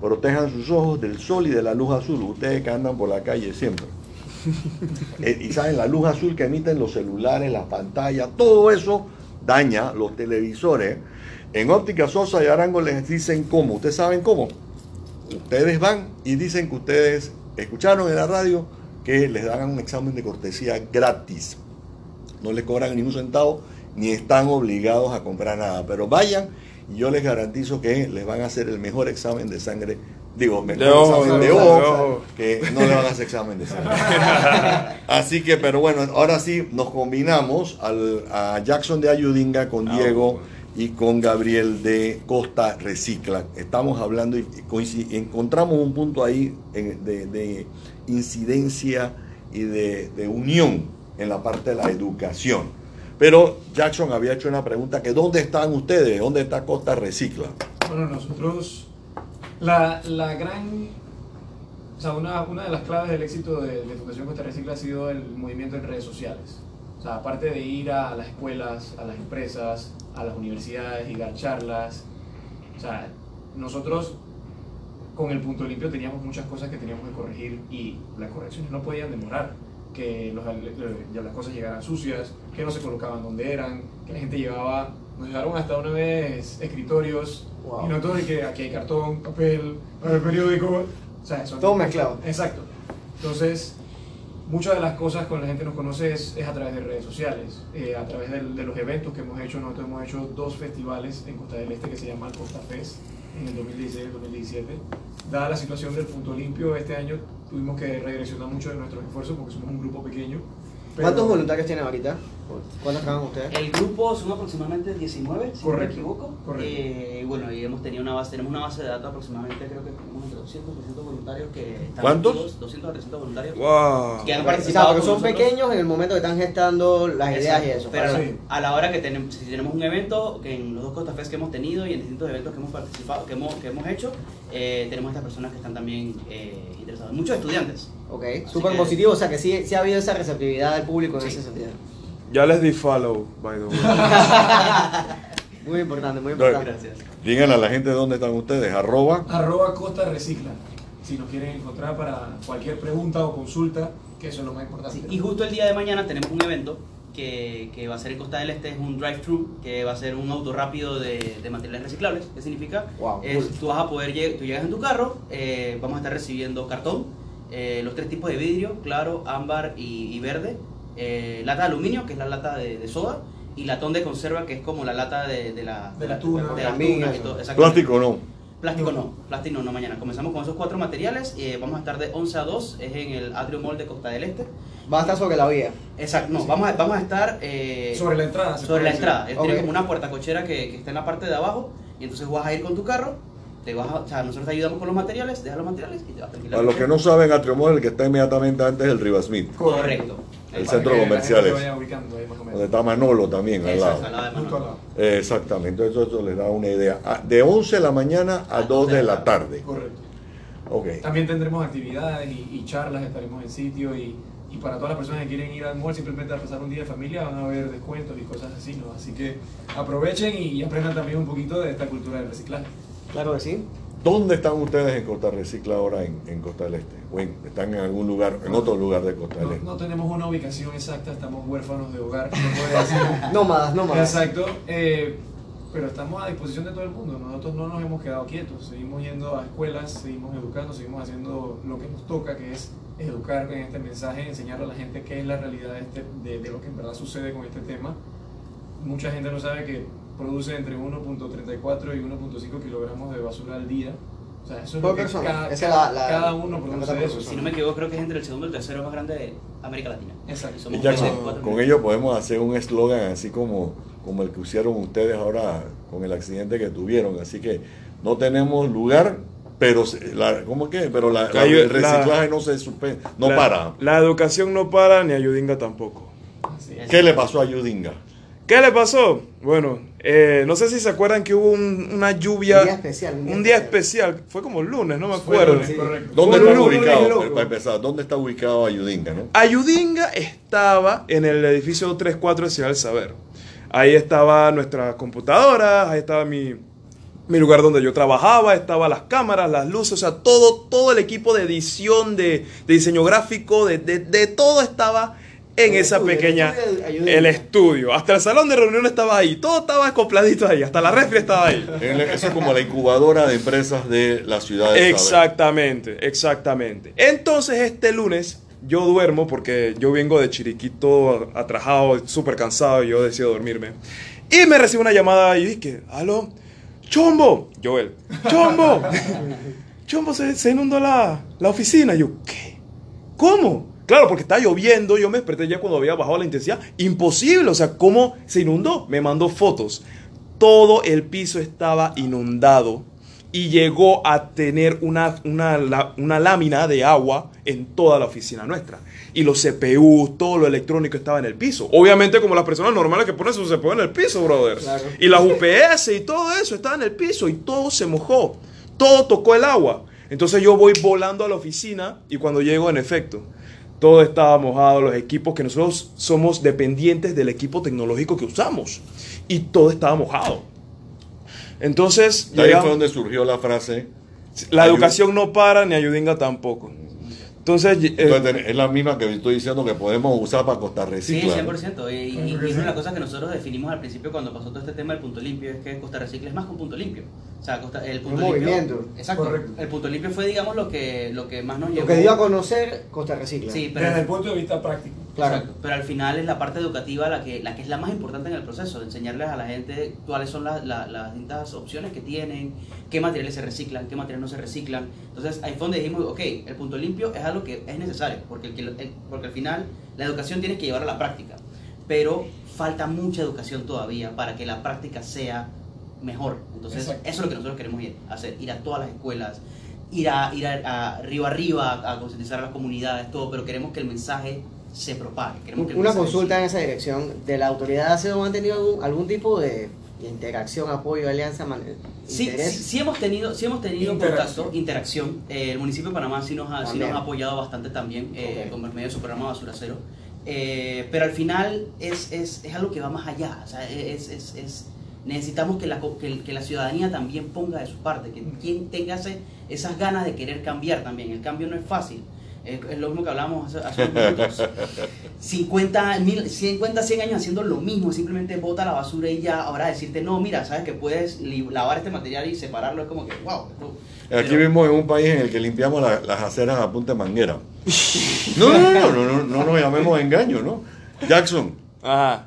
Protejan sus ojos del sol y de la luz azul. Ustedes que andan por la calle siempre. Eh, y saben, la luz azul que emiten los celulares, las pantallas, todo eso daña los televisores. En Óptica Sosa y Arango les dicen cómo. ¿Ustedes saben cómo? Ustedes van y dicen que ustedes escucharon en la radio que les dan un examen de cortesía gratis. No les cobran ni un centavo ni están obligados a comprar nada. Pero vayan y yo les garantizo que les van a hacer el mejor examen de sangre. Digo, De ojo, examen de de ojo, que no le van a hacer examen de sangre. Así que, pero bueno, ahora sí nos combinamos al, a Jackson de Ayudinga con Ah, Diego y con Gabriel de Costa Recicla. Estamos hablando y encontramos un punto ahí de, de incidencia y de, de unión en la parte de la educación. Pero Jackson había hecho una pregunta que ¿dónde están ustedes? ¿Dónde está Costa Recicla? Bueno, nosotros, la, la gran, o sea, una, una de las claves del éxito de, de Educación Costa Recicla ha sido el movimiento en redes sociales. O sea, aparte de ir a las escuelas, a las empresas, a las universidades y dar charlas, o sea, nosotros con el punto limpio teníamos muchas cosas que teníamos que corregir y las correcciones no podían demorar. Que los- ya las cosas llegaran sucias, que no se colocaban donde eran, que la gente llevaba, nos llevaron hasta una vez escritorios Wow. y no todo de que aquí hay cartón, papel, el periódico, o sea, son- Todo mezclado. Exacto. Entonces, muchas de las cosas con la gente nos conoce es, es a través de redes sociales, eh, a través de los eventos que hemos hecho. Nosotros hemos hecho dos festivales en Costa del Este que se llaman Costa Fest en el 2016 y el 2017. Dada la situación del punto limpio, este año tuvimos que regresionar mucho de nuestros esfuerzos porque somos un grupo pequeño ¿Cuántos voluntarios tienen ahorita? ¿Cuántos trabajan ustedes? El grupo son aproximadamente 19, si no me equivoco. correcto. Eh, bueno, y hemos tenido una base, tenemos una base de datos aproximadamente, creo que tenemos entre 200 300 voluntarios que están ¿Cuántos? activos, 200 a 300 voluntarios Wow. que han participado porque son nosotros. pequeños en el momento que están gestando las ideas y eso. Pero Sí. a la hora que tenemos, si tenemos un evento, que en los dos Costa Fest que hemos tenido y en distintos eventos que hemos participado, que hemos, que hemos hecho, eh, tenemos estas personas que están también eh, Muchos estudiantes. Ok, súper positivo, o sea que sí, sí ha habido esa receptividad del público en Sí. ese sentido. Ya les di follow, by the way. Muy importante, muy importante. Gracias. Digan a la gente dónde están ustedes. Arroba. Arroba Costa Recicla. Si nos quieren encontrar para cualquier pregunta o consulta, que eso es lo más importante. Sí, y justo el día de mañana tenemos un evento que, que va a ser en Costa del Este, es un drive-thru, que va a ser un auto rápido de, de materiales reciclables. ¿Qué significa? Wow, Es, cool. tú vas a poder, lleg- tú llegas en tu carro, eh, vamos a estar recibiendo cartón, eh, los tres tipos de vidrio, claro, ámbar y, y verde, eh, lata de aluminio, que es la lata de, de soda, y latón de conserva, que es como la lata de, de la, De la tuna. de la También tuna y eso. todo, exactamente. Plástico no. Plástico no, plástico no, no mañana. Comenzamos con esos cuatro materiales y vamos a estar de 11 a 2, es en el Atrio Mall de Costa del Este. Va a estar sobre la vía. Exacto, no, vamos a, vamos a estar eh, Sobre la entrada. se sobre la decir. entrada. Él Ok. Tiene como una puerta cochera que, que está en la parte de abajo y entonces vas a ir con tu carro, te vas a- o sea, nosotros te ayudamos con los materiales, dejas los materiales y te vas. Para los que no saben, Atriomol, el que está inmediatamente antes del Riva Smith. Correcto. El centro comercial es. Donde está Manolo también, al lado. al lado de Justo al Manolo. lado. Eh, Exactamente, eso, eso les da una idea. Ah, De 11 de la mañana a 2 de la tarde. Correcto. También tendremos actividades y, y charlas, estaremos en sitio y, y para todas las personas que quieren ir al mall simplemente a pasar un día de familia van a haber descuentos y cosas así, ¿no? Así que aprovechen y, y aprendan también un poquito de esta cultura del reciclaje. Claro que sí. ¿Dónde están ustedes en Costa Recicla ahora en, en Costa del Este? ¿O en- están en algún lugar, en otro lugar de Costa del No, Este? no tenemos una ubicación exacta, estamos huérfanos de hogar, decir. Nómadas, nómadas. Exacto, eh, pero estamos a disposición de todo el mundo. Nosotros no nos hemos quedado quietos, seguimos yendo a escuelas, seguimos educando, seguimos haciendo lo que nos toca, que es educar en este mensaje, enseñarle a la gente qué es la realidad de, este- de, de lo que en verdad sucede con este tema. Mucha gente no sabe que produce entre 1.34 y 1.5 kilogramos de basura al día. O sea, eso es Por lo que persona. cada, Esa cada- la- la- cada uno produce eso. Si no me equivoco, creo que es entre el segundo y el tercero más grande de América Latina. Exacto. Y somos Y Jackson, 24 con millones. ello podemos hacer un eslogan así como, como el que usaron ustedes ahora con el accidente que tuvieron. Así que no tenemos lugar, pero se- la, ¿cómo que? Pero la, el reciclaje la- no se suspende, no La- para. La educación no para ni Ayudinga tampoco. Así es. ¿Qué le pasó a Yudinga? ¿Qué le pasó? Bueno, eh, no sé si se acuerdan que hubo un- una lluvia. Un día especial, un día Un día especial. especial. Fue como el lunes, no me acuerdo. lunes, Sí. correcto. ¿Dónde Fue está ubicado? loco. Para empezar, ¿dónde está ubicado Ayudinga, no? Ayudinga estaba en el edificio 34 de Ciudad del Saber. Ahí estaba nuestra computadora, ahí estaba mi, mi lugar donde yo trabajaba, estaban las cámaras, las luces, o sea, todo, todo el equipo de edición, de, de diseño gráfico, de, de- de todo estaba en El esa estudio, el pequeña... estudio. El estudio, hasta el salón de reunión estaba ahí, todo estaba acopladito ahí, hasta la refri estaba ahí. Eso es como la incubadora de empresas de la ciudad de Saber. Exactamente, exactamente. Entonces este lunes yo duermo porque yo vengo de Chiriquito atrajado, súper cansado y yo decido dormirme. Y me recibo una llamada y dije, aló, Chombo, Joel, Chombo, Chombo, se, se inundó la, la oficina. Y yo, ¿qué? ¿Cómo? Claro, porque estaba lloviendo, yo me desperté ya cuando había bajado la intensidad. Imposible, o sea, ¿cómo se inundó? Me mandó fotos. Todo el piso estaba inundado y llegó a tener una, una, una lámina de agua en toda la oficina nuestra. Y los CPU, todo lo electrónico estaba en el piso. Obviamente como las personas normales que ponen su CPU en el piso, brother. Claro. Y las UPS y todo eso estaba en el piso y todo se mojó. Todo tocó el agua. Entonces yo voy volando a la oficina y cuando llego, en efecto, todo estaba mojado, los equipos que nosotros somos dependientes del equipo tecnológico que usamos. Y todo estaba mojado. Entonces, De ahí llegamos- fue donde surgió la frase. la educación no para ni Ayudinga tampoco. Entonces, eh, Entonces, es la misma que estoy diciendo que podemos usar para Costa Sí, Recicla. 100%. Y, y- y que una de sí. las cosas que nosotros definimos al principio cuando pasó todo este tema del punto limpio es que Costa Recicla es más que un punto limpio. O sea, el punto Un limpio. movimiento. Exacto. Correcto. El punto limpio fue, digamos, lo que, lo que más nos Lo llevó. que dio a conocer Costa Recicla. Sí, pero Desde el punto de vista práctico. Claro. Exacto. Pero al final es la parte educativa la que, la que es la más importante en el proceso, de enseñarles a la gente cuáles son las, la- las distintas opciones que tienen, qué materiales se reciclan, qué materiales no se reciclan. Entonces ahí fue donde dijimos, ok, el punto limpio es algo que es necesario, porque, el lo- el- porque al final la educación tienes que llevar a la práctica, pero falta mucha educación todavía para que la práctica sea mejor. Entonces Exacto. eso es lo que nosotros queremos ir, hacer, ir a todas las escuelas, ir a, ir a, a río arriba a, a concientizar a las comunidades, todo, pero queremos que el mensaje se propague. Queremos que el Una consulta en siga. esa dirección. ¿De la autoridad hace han tenido algún, algún tipo de interacción, apoyo, alianza, Sí, sí, sí hemos tenido, sí hemos tenido Interacción. contacto, interacción. Eh, el municipio de Panamá sí nos ha, sí nos ha apoyado bastante también eh, Ok. con el medio de su programa Basura Cero. Eh, pero al final es, es, es algo que va más allá. O sea, es, es- necesitamos que la, que, la ciudadanía también ponga de su parte, que quien tenga ese- esas ganas de querer cambiar también. El cambio no es fácil. Es, es lo mismo que hablábamos hace, hace unos minutos. 50, mil, 50, 100 años haciendo lo mismo, simplemente bota la basura y ya, ahora decirte, no, mira, sabes que puedes lavar este material y separarlo, es como que, wow. esto- Aquí pero- vivimos en un país en el que limpiamos la- las aceras a punta de manguera. No, no, no, no, no, no, no nos llamemos engaño, ¿no? Jackson, Ajá.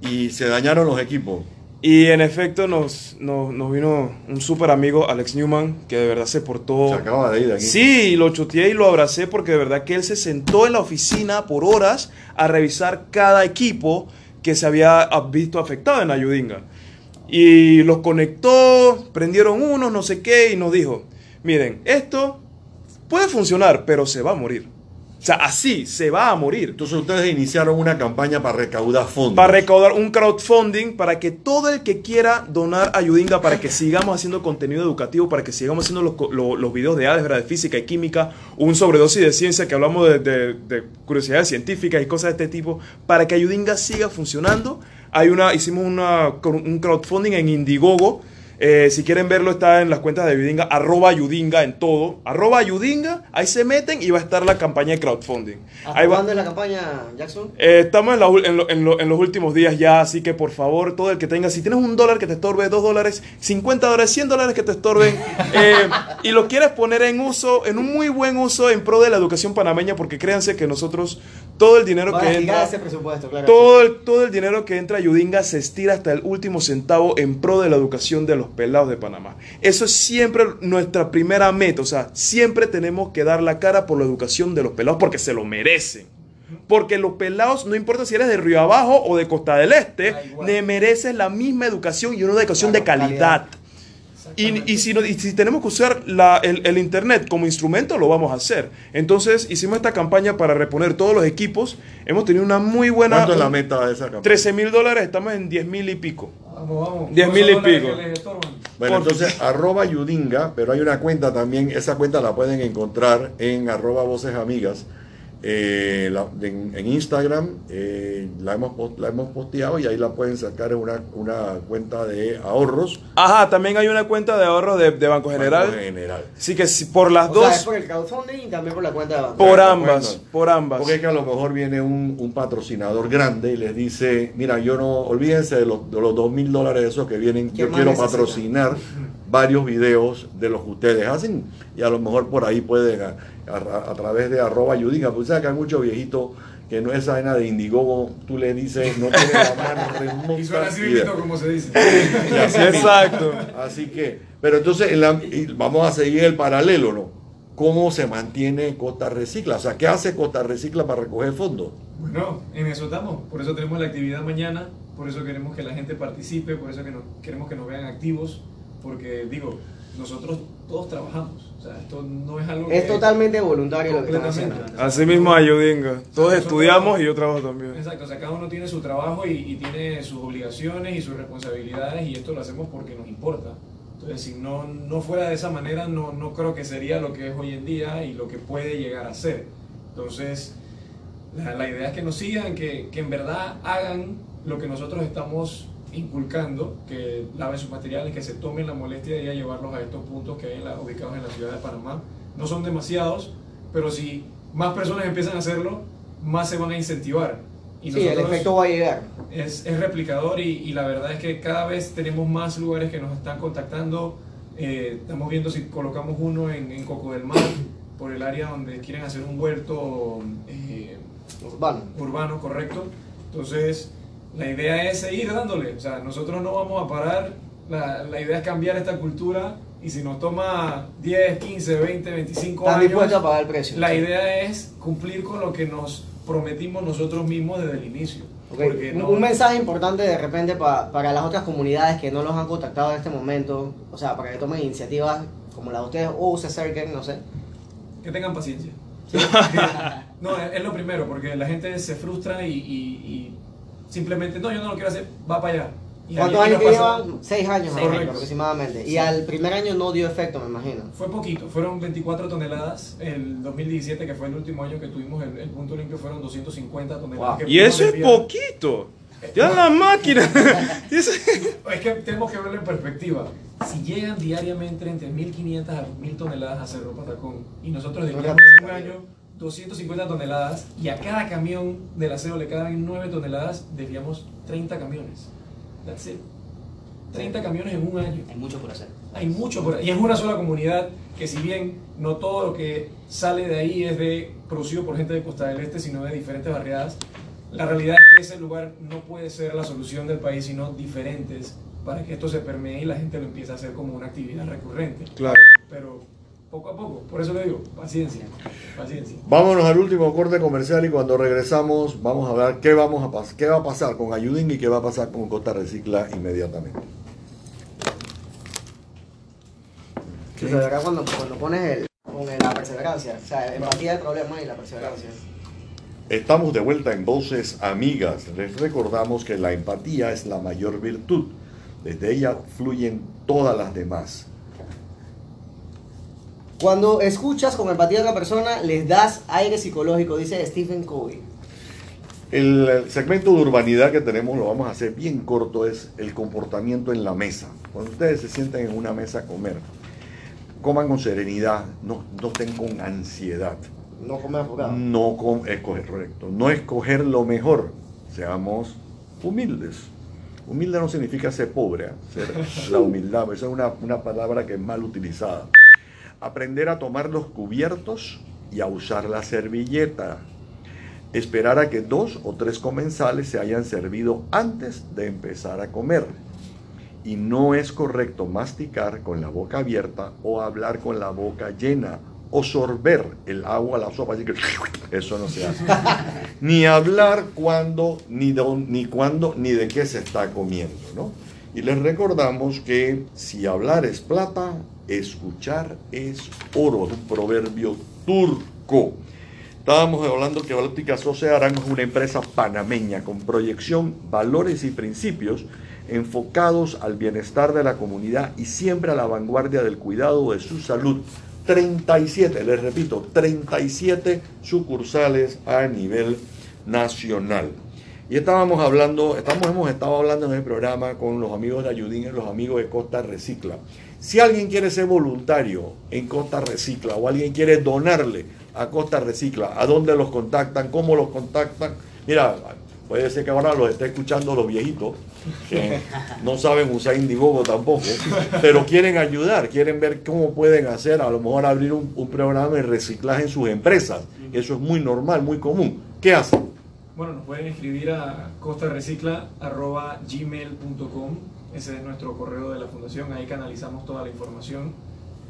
y se dañaron los equipos. Y en efecto nos, nos, nos vino un súper amigo, Alex Newman, que de verdad se portó... Se acaba de ir de aquí. Sí, lo chuteé y lo abracé porque de verdad que él se sentó en la oficina por horas a revisar cada equipo que se había visto afectado en Ayudinga. Y los conectó, prendieron unos, no sé qué, y nos dijo, miren, esto puede funcionar, pero se va a morir. O sea, así, se va a morir. Entonces ustedes iniciaron una campaña para recaudar fondos. Para recaudar un crowdfunding para que todo el que quiera donar ayudinga para que sigamos haciendo contenido educativo, para que sigamos haciendo los, co- lo- los videos de álgebra, de física y química, un sobredosis de ciencia que hablamos de, de- de curiosidades científicas y cosas de este tipo, para que ayudinga siga funcionando. Hay una, hicimos una, un crowdfunding en Indiegogo. Eh, si quieren verlo, está en las cuentas de Ayudinga, arroba Ayudinga en todo. Arroba Ayudinga, ahí se meten y va a estar la campaña de crowdfunding. ¿Hasta Ahí va. cuándo es la campaña, Jackson? Eh, estamos en, la en lo- en lo- en los últimos días ya, así que por favor, todo el que tenga, si tienes un dólar que te estorbe, dos dólares, 50 dólares, 100 dólares que te estorben, eh, y lo quieres poner en uso, en un muy buen uso en pro de la educación panameña, porque créanse que nosotros, todo el dinero Para que entra, ese presupuesto, claro. todo el, todo el dinero que entra a Yudinga se estira hasta el último centavo en pro de la educación de los pelados de Panamá. Eso es siempre nuestra primera meta, o sea, siempre tenemos que dar la cara por la educación de los pelados porque se lo merecen. Porque los pelados, no importa si eres de Río Abajo o de Costa del Este, mereces la misma educación y una educación de calidad. Y, y si, no- y si tenemos que usar la- el, el Internet como instrumento, lo vamos a hacer. Entonces, hicimos esta campaña para reponer todos los equipos. Hemos tenido una muy buena... ¿Cuánto es la meta de esa campaña? 13 mil dólares, estamos en 10 mil y pico. Vamos, vamos. Diez mil y pico. Bueno, Por- entonces arroba Yudinga, pero hay una cuenta también, esa cuenta la pueden encontrar en arroba voces amigas. Eh, la- en, en Instagram eh, la, hemos, la hemos posteado y ahí la pueden sacar en una, una cuenta de ahorros. Ajá, también hay una cuenta de ahorros de, de Banco General. Banco General. Así que si por las O sea, es dos, por el crowdfunding y también por la cuenta de banco. por ambas, bueno. por ambas. Porque es que a lo mejor viene un, un patrocinador grande y les dice, mira, yo no, olvídense de los, de los dos mil dólares esos que vienen, ¿Qué yo quiero patrocinar varios videos de los que ustedes hacen y a lo mejor por ahí pueden, a, a- a través de arroba Yudinga, pues sabes que hay muchos viejitos que no es vaina de Indiegogo, tú le dices, no tiene la mano remota Y suena así como se dice. Y así. Exacto. Así que, pero entonces en la- vamos a seguir el paralelo, ¿no? ¿Cómo se mantiene Costa Recicla? O sea, ¿qué hace Costa Recicla para recoger fondos? Bueno, en eso estamos. Por eso tenemos la actividad mañana. Por eso queremos que la gente participe. Por eso que nos- queremos que nos vean activos. Porque, digo, nosotros todos trabajamos. O sea, esto no es algo Es que- totalmente voluntario lo que Completamente. haciendo. Así mismo Ayudinga. Todos Nosotros- estudiamos y yo trabajo también. Exacto, o sea, cada uno tiene su trabajo y, y tiene sus obligaciones y sus responsabilidades y esto lo hacemos porque nos importa. Entonces, si no, no fuera de esa manera, no, no creo que sería lo que es hoy en día y lo que puede llegar a ser. Entonces, la, la idea es que nos sigan, que, que en verdad hagan lo que nosotros estamos inculcando, que laven sus materiales, que se tomen la molestia de ir a llevarlos a estos puntos que hay en la- ubicados en la ciudad de Panamá. No son demasiados, pero si más personas empiezan a hacerlo, más se van a incentivar. Y Sí, el efecto va a llegar. es, es replicador y, y la verdad es que cada vez tenemos más lugares que nos están contactando. Eh, estamos viendo si colocamos uno en, en Coco del Mar, por el área donde quieren hacer un huerto eh, Urbano. urbano, correcto. Entonces, la idea es seguir dándole. O sea, nosotros no vamos a parar. La, la idea es cambiar esta cultura. Y si nos toma 10, 15, 20, 25 Están años, a pagar el precio. la idea es cumplir con lo que nos prometimos nosotros mismos desde el inicio. Ok, Porque un- no- Un mensaje importante de repente pa- para las otras comunidades que no los han contactado en este momento, o sea, para que tomen iniciativas como la de ustedes o se acerquen, no sé. Que tengan paciencia. no, es, es lo primero, porque la gente se frustra y, y- y simplemente, no, yo no lo quiero hacer, va para allá. Y ¿Cuántos años que llevan? Seis años Seis ahora, años. aproximadamente. Y al primer año no dio efecto, me imagino. Fue poquito, fueron 24 toneladas. El 2017, que fue el último año que tuvimos el, el punto limpio, fueron 250 toneladas. Wow. que Y eso es poquito. Ya la máquina. Y eso- Es que tenemos que verlo en perspectiva. Si llegan diariamente entre 1.500 a 2.000 toneladas a Cerro Patacón y nosotros desviamos en un año 250 toneladas y a cada camión del aseo le quedan 9 toneladas, desviamos 30 camiones. That's it. 30 camiones en un año. Hay mucho por hacer. Hay mucho por ahí. Y es una sola comunidad que si bien no todo lo que sale de ahí es de producido por gente de Costa del Este, sino de diferentes barriadas, la realidad es que ese lugar no puede ser la solución del país, sino diferentes para que esto se permee y la gente lo empiece a hacer como una actividad recurrente. Claro. Pero poco a poco, por eso le digo, paciencia, paciencia. Vámonos al último corte comercial y cuando regresamos vamos a ver qué, vamos a pas- qué va a pasar con Ayudín y qué va a pasar con Costa Recicla inmediatamente. O sea, de verdad cuando, cuando pones el, con el- la perseverancia, o sea, empatía del problema y la perseverancia. Estamos de vuelta en Voces Amigas. Les recordamos que la empatía es la mayor virtud. Desde ella fluyen todas las demás. Cuando escuchas con empatía a otra persona, les das aire psicológico, dice Stephen Covey. El segmento de urbanidad que tenemos, lo vamos a hacer bien corto, es el comportamiento en la mesa. Cuando ustedes se sienten en una mesa a comer, coman con serenidad, no, no estén con ansiedad. No comer apurado. No com- escoger, correcto. No escoger lo mejor. Seamos humildes. Humilde no significa ser pobre, ¿eh? ser la humildad. Esa es una, una palabra que es mal utilizada. Aprender a tomar los cubiertos y a usar la servilleta. Esperar a que dos o tres comensales se hayan servido antes de empezar a comer. Y no es correcto masticar con la boca abierta o hablar con la boca llena o sorber el agua la sopa. Así que eso no se hace. ni hablar cuando, ni, don- ni cuándo, ni de qué se está comiendo. ¿no? Y les recordamos que si hablar es plata, escuchar es oro. Es un proverbio turco. Estábamos hablando que Óptica Socia Arango es una empresa panameña con proyección, valores y principios enfocados al bienestar de la comunidad y siempre a la vanguardia del cuidado de su salud. 37, les repito, 37 sucursales a nivel nacional. Y estábamos hablando, estamos, hemos estado hablando en el programa con los amigos de Ayudín y los amigos de Costa Recicla. Si alguien quiere ser voluntario en Costa Recicla o alguien quiere donarle a Costa Recicla, ¿a dónde los contactan? ¿Cómo los contactan? Mira, puede ser que ahora los esté escuchando los viejitos, que no saben usar Indiegogo tampoco, pero quieren ayudar, quieren ver cómo pueden hacer, a lo mejor abrir un, un programa de reciclaje en sus empresas. Eso es muy normal, muy común. ¿Qué hacen? Bueno, nos pueden escribir a costarecicla.gmail.com Ese es nuestro correo de la fundación. Ahí canalizamos toda la información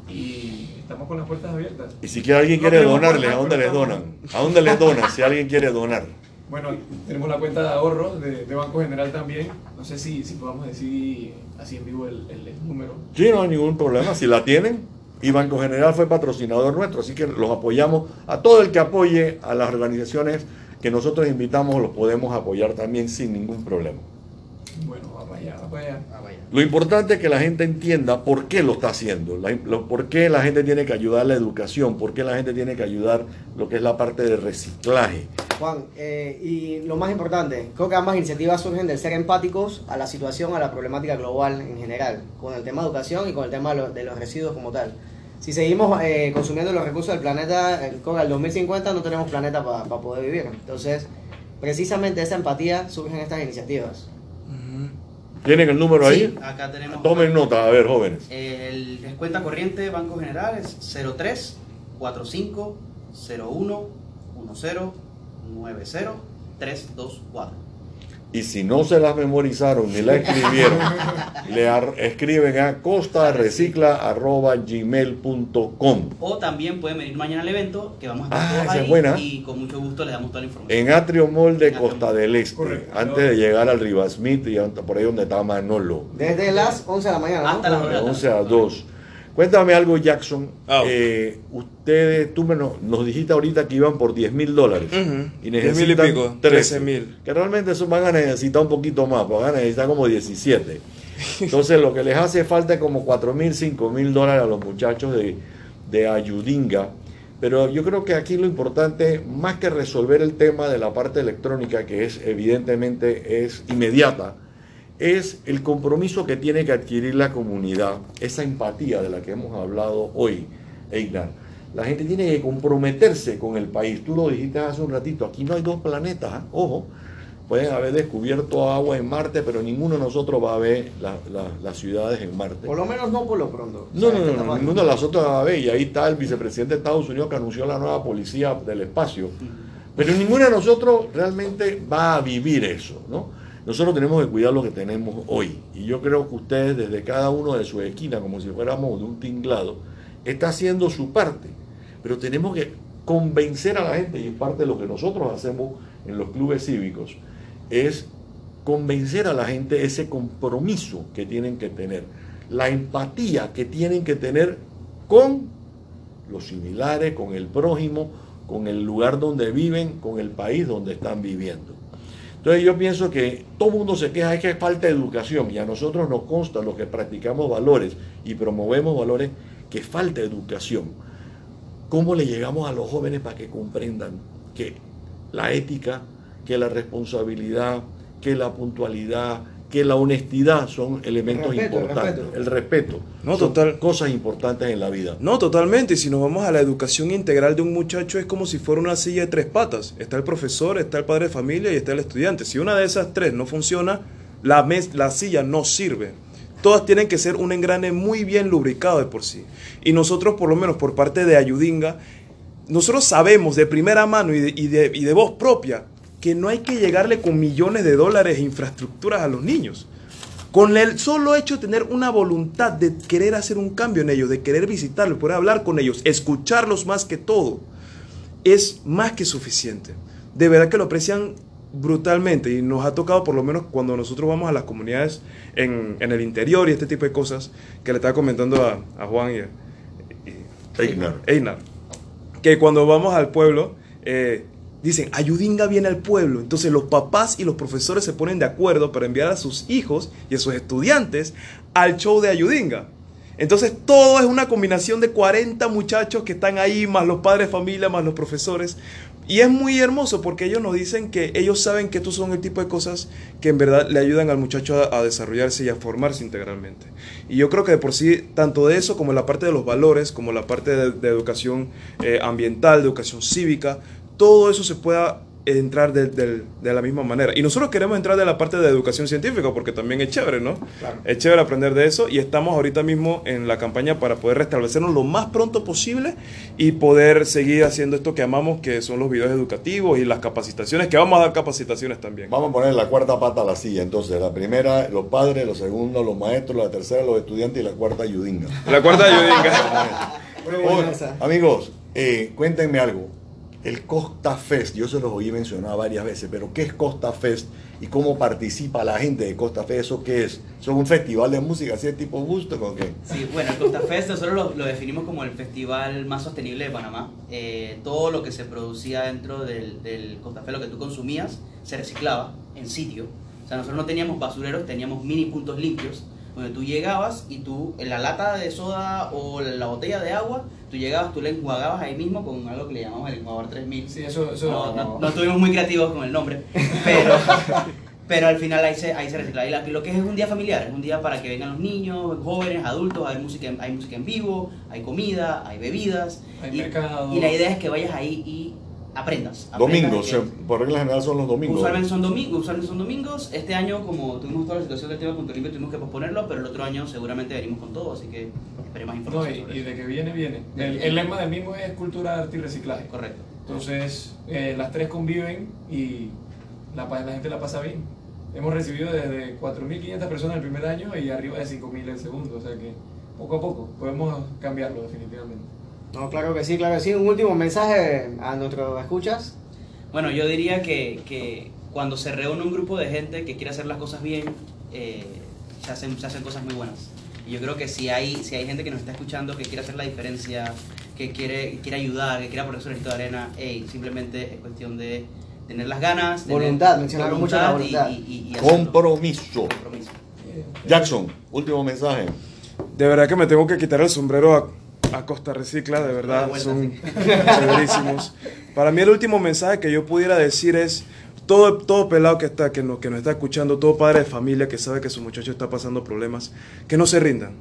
y estamos con las puertas abiertas. Y si quiere alguien No quiere donarles, ¿a dónde les donan? ¿A dónde les donan si alguien quiere donar? Bueno, tenemos la cuenta de ahorros de, de Banco General también. No sé si, si podamos decir así en vivo el, el- el número. Sí, no hay ningún problema. Si la tienen, y Banco General fue patrocinador nuestro, así que los apoyamos. A todo el que apoye a las organizaciones que nosotros invitamos, los podemos apoyar también sin ningún problema. Bueno, va para allá, va para allá. Ah, vaya. Lo importante es que la gente entienda por qué lo está haciendo, la- lo- por qué la gente tiene que ayudar la educación, por qué la gente tiene que ayudar lo que es la parte de reciclaje. Juan, eh, y lo más importante, creo que ambas iniciativas surgen del ser empáticos a la situación, a la problemática global en general, con el tema de educación y con el tema de los, de los residuos como tal. Si seguimos eh, consumiendo los recursos del planeta, eh, con el 2050 no tenemos planeta para poder vivir. Entonces, precisamente esa empatía surgen estas iniciativas. ¿Tienen el número ahí? Acá tenemos. Tomen nota, a ver, jóvenes. El el cuenta corriente Banco General es 03 45 01 10 90324. Y si no se las memorizaron ni la escribieron, le ar- escriben a costarecicla.gmail.com. O también pueden venir mañana al evento, que vamos a estar Ah, todos esa es ahí buena. y con mucho gusto les damos toda la información. En Atrio Mall de En Costa del Este, Correcto. antes de llegar al Rivasmith y por ahí donde está Manolo. Desde las 11 de la mañana. ¿no? Hasta las De dos. 11 a 2. Cuéntame algo, Jackson. Ah. Eh, ustedes, tú me no- nos dijiste ahorita que iban por 10 mil dólares. Ujú. Y 10.000 y necesitan pico, 13 13.000. Que realmente eso van a necesitar un poquito más, van a necesitar como 17. Entonces lo que les hace falta es como 4 mil, 5 mil dólares a los muchachos de, de Ayudinga. Pero yo creo que aquí lo importante, más que resolver el tema de la parte electrónica, que es evidentemente es inmediata, es el compromiso que tiene que adquirir la comunidad, esa empatía de la que hemos hablado hoy, Einar. La gente tiene que comprometerse con el país. Tú lo dijiste hace un ratito, aquí no hay dos planetas, ¿ah? ojo. Pueden haber descubierto agua en Marte, pero ninguno de nosotros va a ver la- la- las ciudades en Marte. Por lo menos no por lo pronto. No, O no, sea, esta no, no, ninguno de las otras va a ver. Y ahí está el vicepresidente de Estados Unidos que anunció la nueva policía del espacio. Pero ninguno de nosotros realmente va a vivir eso, ¿no? Nosotros tenemos que cuidar lo que tenemos hoy. Y yo creo que ustedes, desde cada uno de su esquina, como si fuéramos de un tinglado, está haciendo su parte. Pero tenemos que convencer a la gente, y parte de lo que nosotros hacemos en los clubes cívicos, es convencer a la gente ese compromiso que tienen que tener, la empatía que tienen que tener con los similares, con el prójimo, con el lugar donde viven, con el país donde están viviendo. Entonces yo pienso que todo mundo se queja, es que falta educación y a nosotros nos consta, los que practicamos valores y promovemos valores, que falta educación. ¿Cómo le llegamos a los jóvenes para que comprendan que la ética, que la responsabilidad, que la puntualidad, que la honestidad son elementos El respeto, el importantes? respeto. El respeto. No, son total. cosas importantes en la vida. No, totalmente. Y si nos vamos a la educación integral de un muchacho, es como si fuera una silla de tres patas. Está el profesor, está el padre de familia y está el estudiante. Si una de esas tres no funciona, la, mes- la silla no sirve. Todas tienen que ser un engrane muy bien lubricado de por sí. Y nosotros, por lo menos por parte de Ayudinga, nosotros sabemos de primera mano y de, y de- y de voz propia que no hay que llegarle con millones de dólares e infraestructuras a los niños. Con el solo hecho de tener una voluntad de querer hacer un cambio en ellos, de querer visitarlos, poder hablar con ellos, escucharlos más que todo, es más que suficiente. De verdad que lo aprecian brutalmente y nos ha tocado por lo menos cuando nosotros vamos a las comunidades en, en el interior y este tipo de cosas que le estaba comentando a, a Juan y, a- y- Einar. Einar, que cuando vamos al pueblo, eh, dicen, Ayudinga viene al pueblo. Entonces los papás y los profesores se ponen de acuerdo para enviar a sus hijos y a sus estudiantes al show de Ayudinga. Entonces todo es una combinación de 40 muchachos que están ahí, más los padres de familia, más los profesores. Y es muy hermoso porque ellos nos dicen que ellos saben que estos son el tipo de cosas que en verdad le ayudan al muchacho a, desarrollarse y a formarse integralmente. Y yo creo que de por sí, tanto de eso como la parte de los valores, como la parte de, de educación eh, ambiental, de educación cívica, todo eso se pueda entrar de, de- de la misma manera. Y nosotros queremos entrar de la parte de educación científica porque también es chévere, ¿no? Claro. Es chévere aprender de eso y estamos ahorita mismo en la campaña para poder restablecernos lo más pronto posible y poder seguir haciendo esto que amamos, que son los videos educativos y las capacitaciones, que vamos a dar capacitaciones también. Vamos a poner la cuarta pata a la silla. Entonces, la primera, los padres, los segundos, los maestros, la tercera, los estudiantes y la cuarta, Yudinga. La cuarta Ayudinga. Muy buena esa. amigos, eh, cuéntenme algo. El Costa Fest, yo se los oí mencionar varias veces, pero ¿qué es Costa Fest y cómo participa la gente de Costa Fest? ¿Eso qué es? ¿Son un festival de música así de tipo gusto o qué? Sí, bueno, el Costa Fest nosotros lo, lo definimos como el festival más sostenible de Panamá. Eh, todo lo que se producía dentro del, del Costa Fest, lo que tú consumías, se reciclaba en sitio. O sea, nosotros no teníamos basureros, teníamos mini puntos limpios, donde tú llegabas y tú, en la lata de soda o la botella de agua, tú llegabas, tú la enjuagabas ahí mismo con algo que le llamamos el enjuagador 3000. Sí, eso, eso No, no, no estuvimos muy creativos con el nombre, pero, pero al final ahí se, ahí se recicla. Y la- lo que es es un día familiar, es un día para que vengan los niños, jóvenes, adultos, hay música, hay música en vivo, hay comida, hay bebidas. Hay y, mercado. y la idea es que vayas ahí y aprendas. aprendas Domingos, que- o sea, por regla general son los domingos. Usualmente son domingos, usualmente son domingos. Este año, como tuvimos toda la situación del tema Punto Limpio, tuvimos que posponerlo, pero el otro año seguramente venimos con todo, así que esperemos más No, información. y, sobre y eso. de que viene, viene. El, el lema del mismo es cultura, arte y reciclaje. Correcto. Entonces, eh, las tres conviven y la, pa- la gente la pasa bien. Hemos recibido desde 4.500 personas el primer año y arriba de 5.000 el segundo, o sea que poco a poco podemos cambiarlo definitivamente. No, claro que sí, claro que sí. Un último mensaje a nuestros escuchas. Bueno, yo diría que, que cuando se reúne un grupo de gente que quiere hacer las cosas bien, eh, se, hacen, se hacen cosas muy buenas. Y yo creo que si hay, si hay gente que nos está escuchando que quiere hacer la diferencia, que quiere, quiere ayudar, que quiere poner su granito de arena, ey, simplemente es cuestión de tener las ganas, tener Voluntad, mencionaron mucho la voluntad. y- y- y hacerlo. Compromiso. Compromiso. Jackson, último mensaje. De verdad que me tengo que quitar el sombrero a, a Costa Recicla, de verdad, vuelta, son chéverísimos. Para mí el último mensaje que yo pudiera decir es, todo, todo pelado que está, que, no, que nos está escuchando, todo padre de familia que sabe que su muchacho está pasando problemas, que no se rindan,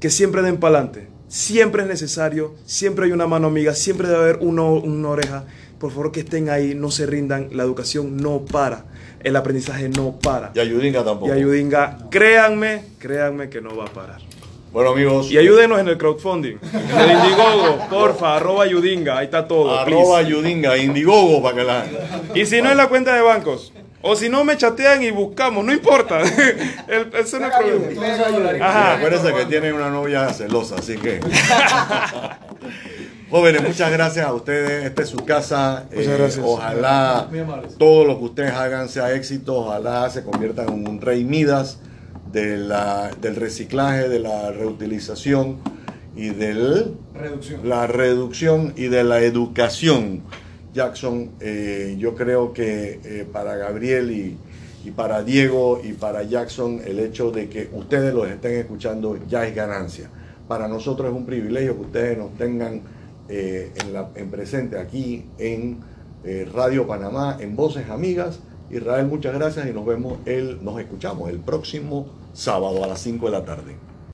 que siempre den para adelante. Siempre es necesario, siempre hay una mano amiga, siempre debe haber uno, una oreja. Por favor que estén ahí, no se rindan, la educación no para, el aprendizaje no para. Y Ayudinga tampoco. Y Ayudinga, créanme, créanme que no va a parar. Bueno, amigos. Y ayúdenos en el crowdfunding. De Indiegogo, porfa, arroba Ayudinga, ahí está todo. Arroba please. Ayudinga, Indiegogo para que la. Y si no en la cuenta de bancos. O si no me chatean y buscamos, no importa. El, eso no es problema. Ajá. acuérdense que tienen una novia celosa, así que. Jóvenes, muchas gracias a ustedes. Esta es su casa. Muchas Eh, gracias. Ojalá todo lo que ustedes hagan sea éxito. Ojalá se conviertan en un rey Midas de la, del reciclaje, de la reutilización y de la reducción y de la educación. Jackson, eh, yo creo que eh, para Gabriel y, y para Diego y para Jackson, el hecho de que ustedes los estén escuchando ya es ganancia. Para nosotros es un privilegio que ustedes nos tengan eh, en, la, en presente aquí en Radio Panamá, en Voces Amigas. Israel, muchas gracias y nos vemos, el, nos escuchamos el próximo sábado a las 5 de la tarde.